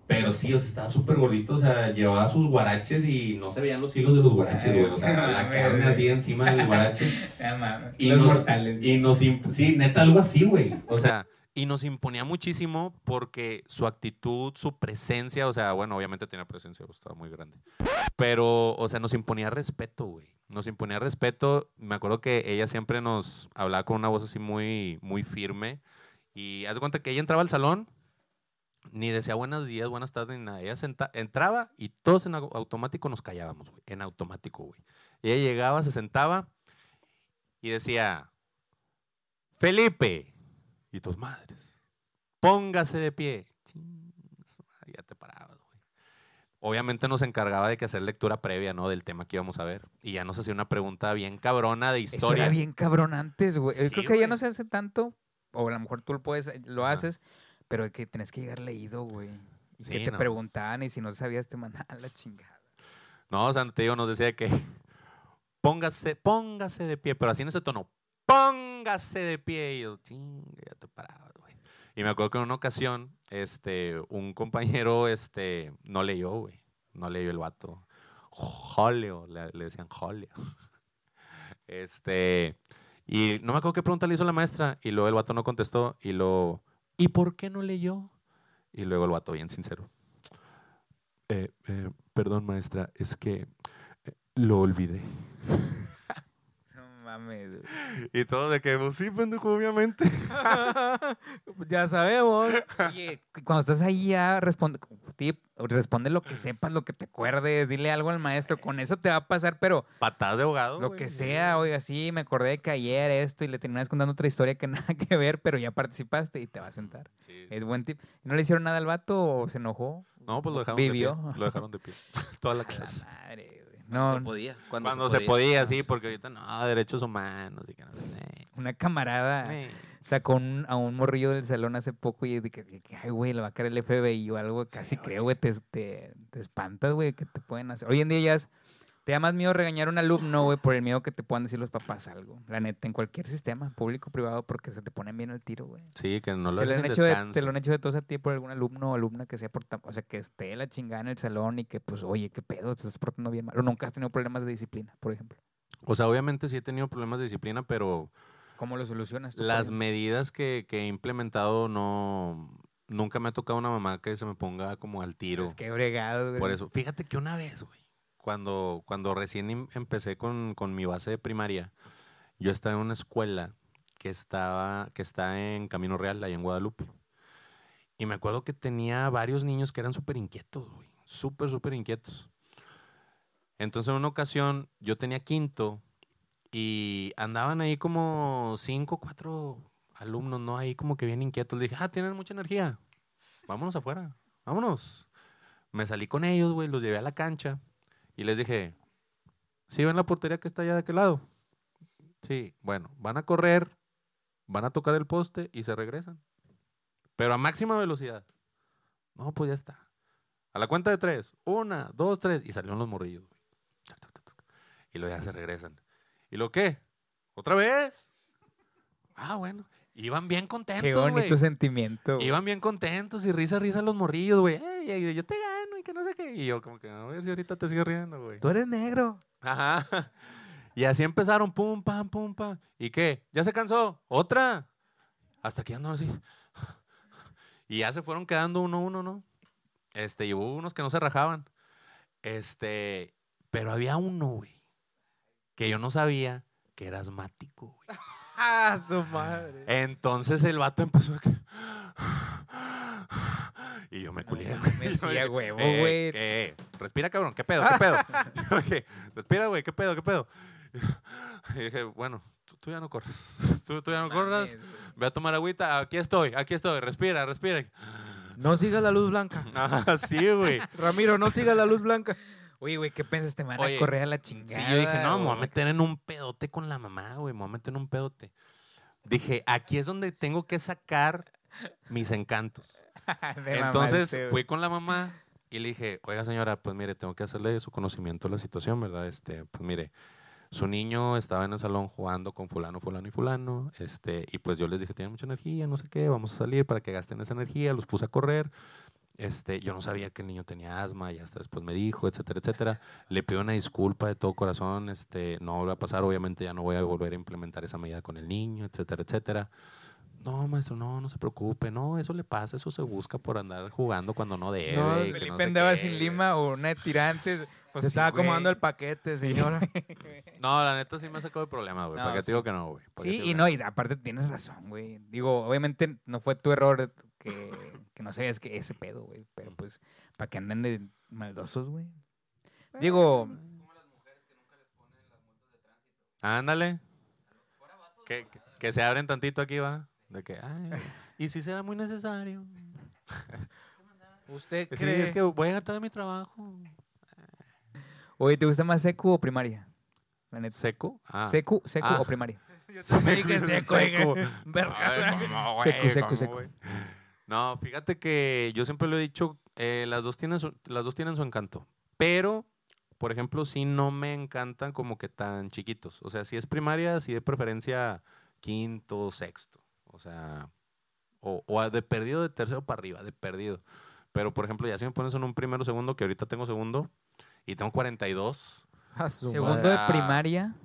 Pero sí, o sea, estaba súper gordito, o sea, llevaba sus guaraches y no se veían los hilos de los guaraches, güey. O sea, la carne así encima del guarache. Y Los nos, mortales. y nos imp- sí, neta, algo así, güey. O sea, y nos imponía muchísimo porque su actitud, su presencia, o sea, bueno, obviamente tenía presencia, pues, estaba muy grande. Pero, o sea, nos imponía respeto, güey. Nos imponía respeto. Me acuerdo que ella siempre nos hablaba con una voz así muy, muy firme. Y haz de cuenta que ella entraba al salón, ni decía buenos días, buenas tardes, ni nada. Ella senta- entraba y todos en au- automático nos callábamos, güey. En automático, güey. Ella llegaba, se sentaba y decía, Felipe, y tus madres, póngase de pie. Ya te parabas, güey. Obviamente nos encargaba de que hacer lectura previa, ¿no? Del tema que íbamos a ver. Y ya nos hacía una pregunta bien cabrona de Eso historia. era bien cabrón antes, güey. Sí, creo que ya no se hace tanto, o a lo mejor tú lo puedes, lo Ajá. haces, pero que tenés que llegar leído, güey. Y que te no. preguntaban y si no sabías te mandaban la chingada. No, o sea, te digo, nos decía que póngase, póngase de pie, pero así en ese tono, póngase de pie. Y yo, "Chinga, ya te parabas, güey. Y me acuerdo que en una ocasión, este, un compañero, este, no leyó, güey. No leyó el vato. Jolio, le, le decían Jolio. Este, y no me acuerdo qué pregunta le hizo la maestra, y luego el vato no contestó, y luego, ¿y por qué no leyó? Y luego el vato, bien sincero. "Eh, eh, perdón, maestra, es que eh, lo olvidé. Mames. Y todo de que, pues sí, pendejo, obviamente. ya sabemos. Oye, cu- cuando estás ahí ya responde, tip, responde lo que sepas, lo que te acuerdes, dile algo al maestro, con eso te va a pasar, pero Patadas de abogado. lo güey. que sea, oiga, sí, me acordé de que ayer esto y le terminas contando otra historia que nada que ver, pero ya participaste y te va a sentar. Sí. Es buen tip. ¿No le hicieron nada al vato o se enojó? No, pues lo dejaron Vivió. de pie. Lo dejaron de pie. Toda la clase. madre, No, se podía. Cuando, Cuando se podía, sí, porque ahorita no, derechos humanos y que no sé. una camarada eh. sacó un- a un morrillo del salón hace poco y de que, de que, ay, güey, le va a caer el FBI o algo. Casi creo, güey, te, te, te espantas, güey, que te pueden hacer. Hoy en día ya es- te da más miedo regañar a un alumno, güey, por el miedo que te puedan decir los papás algo. La neta, en cualquier sistema, público o privado, porque se te ponen bien al tiro, güey. Sí, que no lo Te lo, han hecho de, te lo han hecho de todos a ti por algún alumno o alumna que sea por, ta- o sea, que esté la chingada en el salón y que, pues, oye, qué pedo, te estás portando bien mal. O nunca has tenido problemas de disciplina, por ejemplo. O sea, obviamente sí he tenido problemas de disciplina, pero ¿Cómo lo solucionas tú? las medidas que, que he implementado no... Nunca me ha tocado una mamá que se me ponga como al tiro. Es que bregado, güey. Por eso, fíjate que una vez, güey, cuando, cuando recién em- empecé con, con mi base de primaria, yo estaba en una escuela que, estaba, que está en Camino Real, ahí en Guadalupe. Y me acuerdo que tenía varios niños que eran súper inquietos, güey. Súper, súper inquietos. Entonces, en una ocasión, yo tenía quinto y andaban ahí como cinco, cuatro alumnos, ¿no? Ahí como que bien inquietos. Le dije, ah, tienen mucha energía. Vámonos afuera. Vámonos. Me salí con ellos, güey, los llevé a la cancha y les dije, ¿sí ven la portería que está allá de aquel lado? Sí, bueno, van a correr, van a tocar el poste y se regresan. Pero a máxima velocidad. No, pues ya está. A la cuenta de tres. Una, dos, tres. Y salieron los morrillos. Y luego ya se regresan. ¿Y lo qué? ¿Otra vez? Ah, bueno. Iban bien contentos, Qué bonito sentimiento. Iban bien contentos y risa, risa los morrillos, güey. Ey, ey, yo te y que no sé qué. Y yo como que, a ver si ahorita te sigo riendo, güey. Tú eres negro. Ajá. Y así empezaron, pum, pam, pum, pam. ¿Y qué? ¿Ya se cansó? ¿Otra? Hasta que andan así. Y ya se fueron quedando uno a uno, ¿no? Este, y hubo unos que no se rajaban. Este, pero había uno, güey, que yo no sabía que era asmático, güey. ¡Ah, su madre! Entonces el vato empezó a que... Y yo me culié, No güey. mames, Yo sí, a dije, huevo, "Eh, güey". ¿qué? Respira, cabrón. ¿Qué pedo? ¿Qué pedo? Yo dije, Respira, güey. ¿Qué pedo? ¿Qué pedo? Y dije, bueno, tú, tú ya no corres. Tú, tú ya no corras. Ve a tomar agüita. Aquí estoy, aquí estoy. Respira, respira. No sigas la luz blanca. Ajá, sí, güey. Ramiro, no sigas la luz blanca. Oye, güey, ¿qué piensas? Te van Oye, a correr a la Sí, chingada. yo dije, no, me voy a meter en un pedote con la mamá, güey. Me voy a meter en un pedote. Dije, aquí es donde tengo que sacar mis encantos. Entonces fui con la mamá y le dije, oiga señora, pues mire, tengo que hacerle su conocimiento de la situación, ¿verdad? Este, pues mire, su niño estaba en el salón jugando con fulano, fulano y fulano, este, y pues yo les dije, tiene mucha energía, no sé qué, vamos a salir para que gasten esa energía, los puse a correr, este, yo no sabía que el niño tenía asma y hasta después me dijo, etcétera, etcétera. Le pido una disculpa de todo corazón, este, no va a pasar, obviamente ya no voy a volver a implementar esa medida con el niño, etcétera, etcétera. No, maestro, no, no se preocupe, no, eso le pasa, eso se busca por andar jugando cuando no debe. No, Felipe sé andaba qué, sin güey. lima o una de tirantes. Pues Se sí, estaba güey. acomodando el paquete, señora. No, la neta sí me ha sacado el problema, güey. No, ¿Para qué sí. te digo que no, güey? ¿Para qué te Sí, y no, y aparte tienes razón, güey. Digo, obviamente no fue tu error que, que no sabías que ese pedo, güey. Pero pues, para que anden de maldosos, güey. Digo, Ándale. Que, que- que se abren tantito aquí, va. De que, ay, y si será muy necesario. ¿Usted Sí, cree? es que voy a llegar tarde a mi trabajo. oye, ¿te gusta más secu o primaria? La neta. ¿Seco? Ah. ¿Secu, secu Ah. o primaria? Yo también dije seco, Seco. Verga. Ay, ¿cómo, güey? No, fíjate que yo siempre lo he dicho, eh, las, dos tienen su, las dos tienen su encanto, pero, por ejemplo, sí no me encantan como que tan chiquitos. O sea, si es primaria, sí de preferencia quinto, sexto. O sea, o, o de perdido de tercero para arriba, de perdido. Pero, por ejemplo, ya si me pones en un primero, segundo, que ahorita tengo segundo, y tengo 42. Segundo de primaria.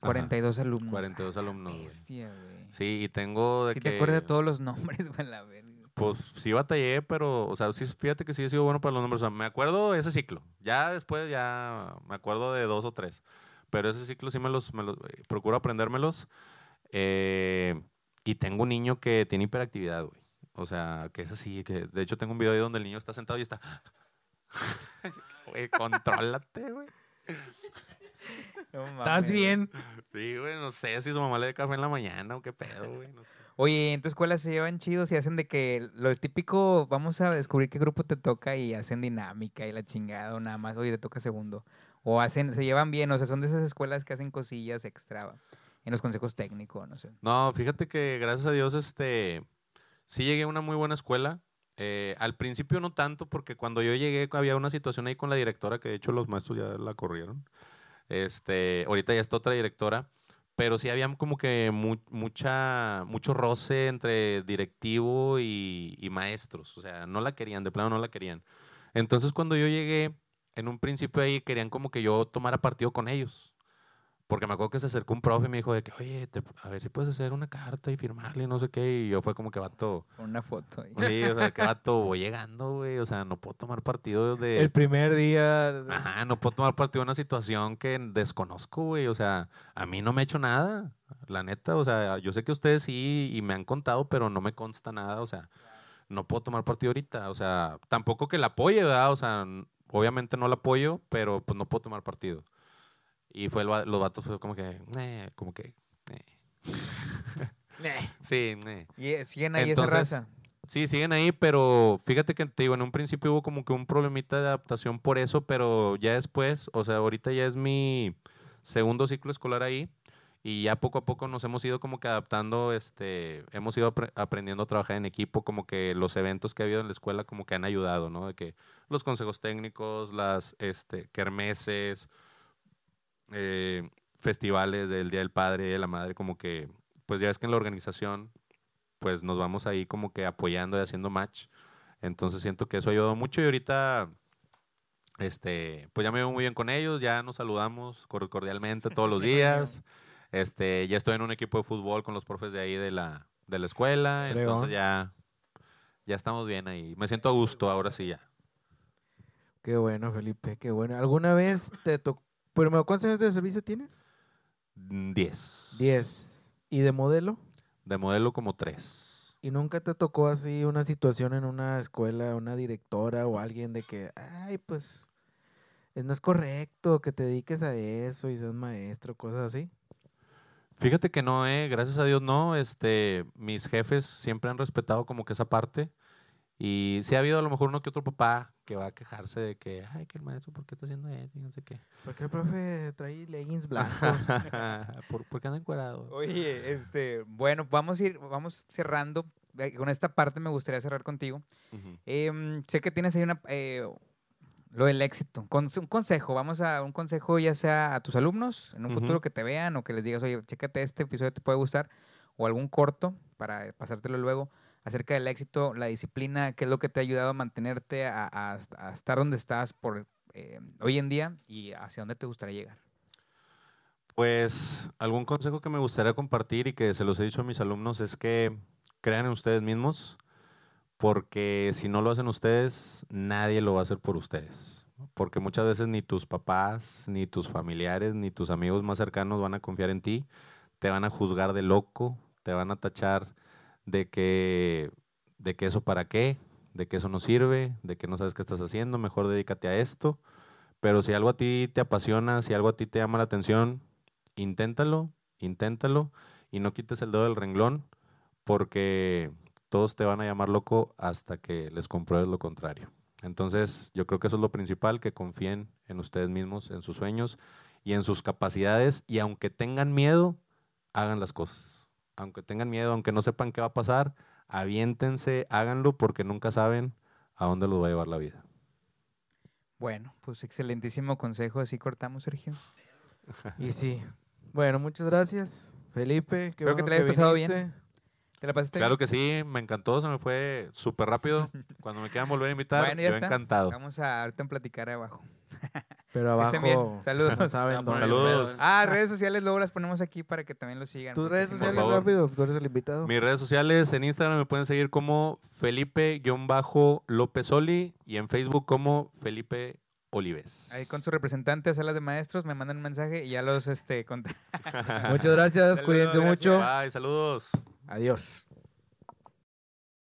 42 Ajá. alumnos. 42 ah, alumnos. Bestia, sí, y tengo de ¿Sí que. te acuerdas de todos los nombres, güey. Pues sí batallé, pero, o sea, sí, fíjate que sí he sido bueno para los nombres. O sea, me acuerdo ese ciclo. Ya después, ya me acuerdo de dos o tres. Pero ese ciclo sí me los, eh, procuro aprendérmelos. Eh, y tengo un niño que tiene hiperactividad, güey. O sea, que es así. Que, de hecho, tengo un video ahí donde el niño está sentado y está. güey, contrólate, güey. ¿Estás bien? Sí, güey, no sé si su mamá le da café en la mañana o qué pedo, güey. no sé. Oye, en tu escuela se llevan chidos y hacen de que lo típico, vamos a descubrir qué grupo te toca y hacen dinámica y la chingada o nada más, oye, te toca segundo. O hacen, se llevan bien, o sea, son de esas escuelas que hacen cosillas extra en los consejos técnicos, no sé. No, fíjate que gracias a Dios, este, sí llegué a una muy buena escuela. Eh, al principio no tanto, porque cuando yo llegué había una situación ahí con la directora, que de hecho los maestros ya la corrieron. Este, ahorita ya está otra directora, pero sí había como que mu- mucha, mucho roce entre directivo y, y maestros. O sea, no la querían, de plano no la querían. Entonces cuando yo llegué, en un principio ahí querían como que yo tomara partido con ellos. Porque me acuerdo que se acercó un profe y me dijo de que, oye, te- a ver si puedes hacer una carta y firmarle, no sé qué. Y yo fue como que vato, una foto ahí. sí, o sea, que vato, voy llegando, güey. O sea, no puedo tomar partido de... El primer día. Ajá, no puedo tomar partido de una situación que desconozco, güey. O sea, a mí no me ha hecho nada, la neta. O sea, yo sé que ustedes sí y me han contado, pero no me consta nada. O sea, no puedo tomar partido ahorita. O sea, tampoco que la apoye, ¿verdad? O sea, obviamente no la apoyo, pero pues no puedo tomar partido. Y fue el, los vatos fue como que, "Eh", como que, "Eh". sí, "Eh". Y siguen ahí Entonces, esa raza. Sí, siguen ahí, pero fíjate que te digo, en un principio hubo como que un problemita de adaptación por eso, pero ya después, o sea, ahorita ya es mi segundo ciclo escolar ahí y ya poco a poco nos hemos ido como que adaptando, este, hemos ido apre- aprendiendo a trabajar en equipo, como que los eventos que ha habido en la escuela como que han ayudado, ¿no? De que los consejos técnicos, las, este, kermeses, eh, festivales del Día del Padre, de la Madre, como que, pues ya es que en la organización pues nos vamos ahí como que apoyando y haciendo match. Entonces siento que eso ayudado mucho y ahorita, este, pues ya me veo muy bien con ellos, ya nos saludamos cor- cordialmente todos los días. Este, ya estoy en un equipo de fútbol con los profes de ahí de la, de la escuela, entonces ya, ya estamos bien ahí. Me siento a gusto, ahora sí ya. Qué bueno, Felipe, qué bueno. ¿Alguna vez te tocó? Primero, ¿cuántos años de servicio tienes? Mm, 10. Diez. ¿Y de modelo? De modelo como 3. ¿Y nunca te tocó así una situación en una escuela, una directora o alguien de que, ay, pues, eh, no es correcto que te dediques a eso y seas maestro, cosas así? Fíjate que no, eh, gracias a Dios no. Este, mis jefes siempre han respetado como que esa parte. Y sí ha habido a lo mejor uno que otro papá que va a quejarse de que, ay, que el maestro, ¿por qué está haciendo eso? Y no sé qué. ¿Por qué el profe trae leggings blancos? ¿Por, por qué anda encuadrado? Oye, este, bueno, vamos a ir, vamos cerrando. Con esta parte me gustaría cerrar contigo. Em, sé que tienes ahí una, eh, Lo del éxito. Con, un consejo, vamos a un consejo ya sea a tus alumnos en un futuro que te vean o que les digas, oye, chécate este episodio, te puede gustar, o algún corto para pasártelo luego acerca del éxito, la disciplina, qué es lo que te ha ayudado a mantenerte a, estar donde estás por eh, hoy en día y hacia dónde te gustaría llegar. Pues algún consejo que me gustaría compartir y que se los he dicho a mis alumnos es que crean en ustedes mismos, porque si no lo hacen ustedes, nadie lo va a hacer por ustedes. Porque muchas veces ni tus papás, ni tus familiares, ni tus amigos más cercanos van a confiar en ti, te van a juzgar de loco, te van a tachar de que, de que eso para qué, de que eso no sirve, de que no sabes qué estás haciendo, mejor dedícate a esto. Pero si algo a ti te apasiona, si algo a ti te llama la atención, inténtalo, inténtalo y no quites el dedo del renglón porque todos te van a llamar loco hasta que les compruebes lo contrario. Entonces, yo creo que eso es lo principal, que confíen en ustedes mismos, en sus sueños y en sus capacidades y aunque tengan miedo, hagan las cosas. Aunque tengan miedo, aunque no sepan qué va a pasar, aviéntense, háganlo porque nunca saben a dónde los va a llevar la vida. Bueno, pues excelentísimo consejo, así cortamos, Sergio. Y sí. Bueno, muchas gracias, Felipe. Qué Espero que bueno te la hayas pasado bien. ¿Te la pasaste Claro bien? que sí, me encantó, se me fue súper rápido. Cuando me quieran volver a invitar, Bueno, ya yo está. encantado. Vamos a ahorita en platicar abajo. Pero Que estén bien. abajo. Saludos. no saben Ah, por dónde. el Saludos. Ah, redes sociales luego las ponemos aquí para que también lo sigan. Tus redes sociales rápido, tú eres el invitado. Mis redes sociales en Instagram me pueden seguir como Felipe-López Oli y en Facebook como Felipe Olives. Ahí con su representante a salas de maestros me mandan un mensaje y ya los este Muchas gracias, Saludos, cuídense gracias. mucho. Bye, saludos. Adiós.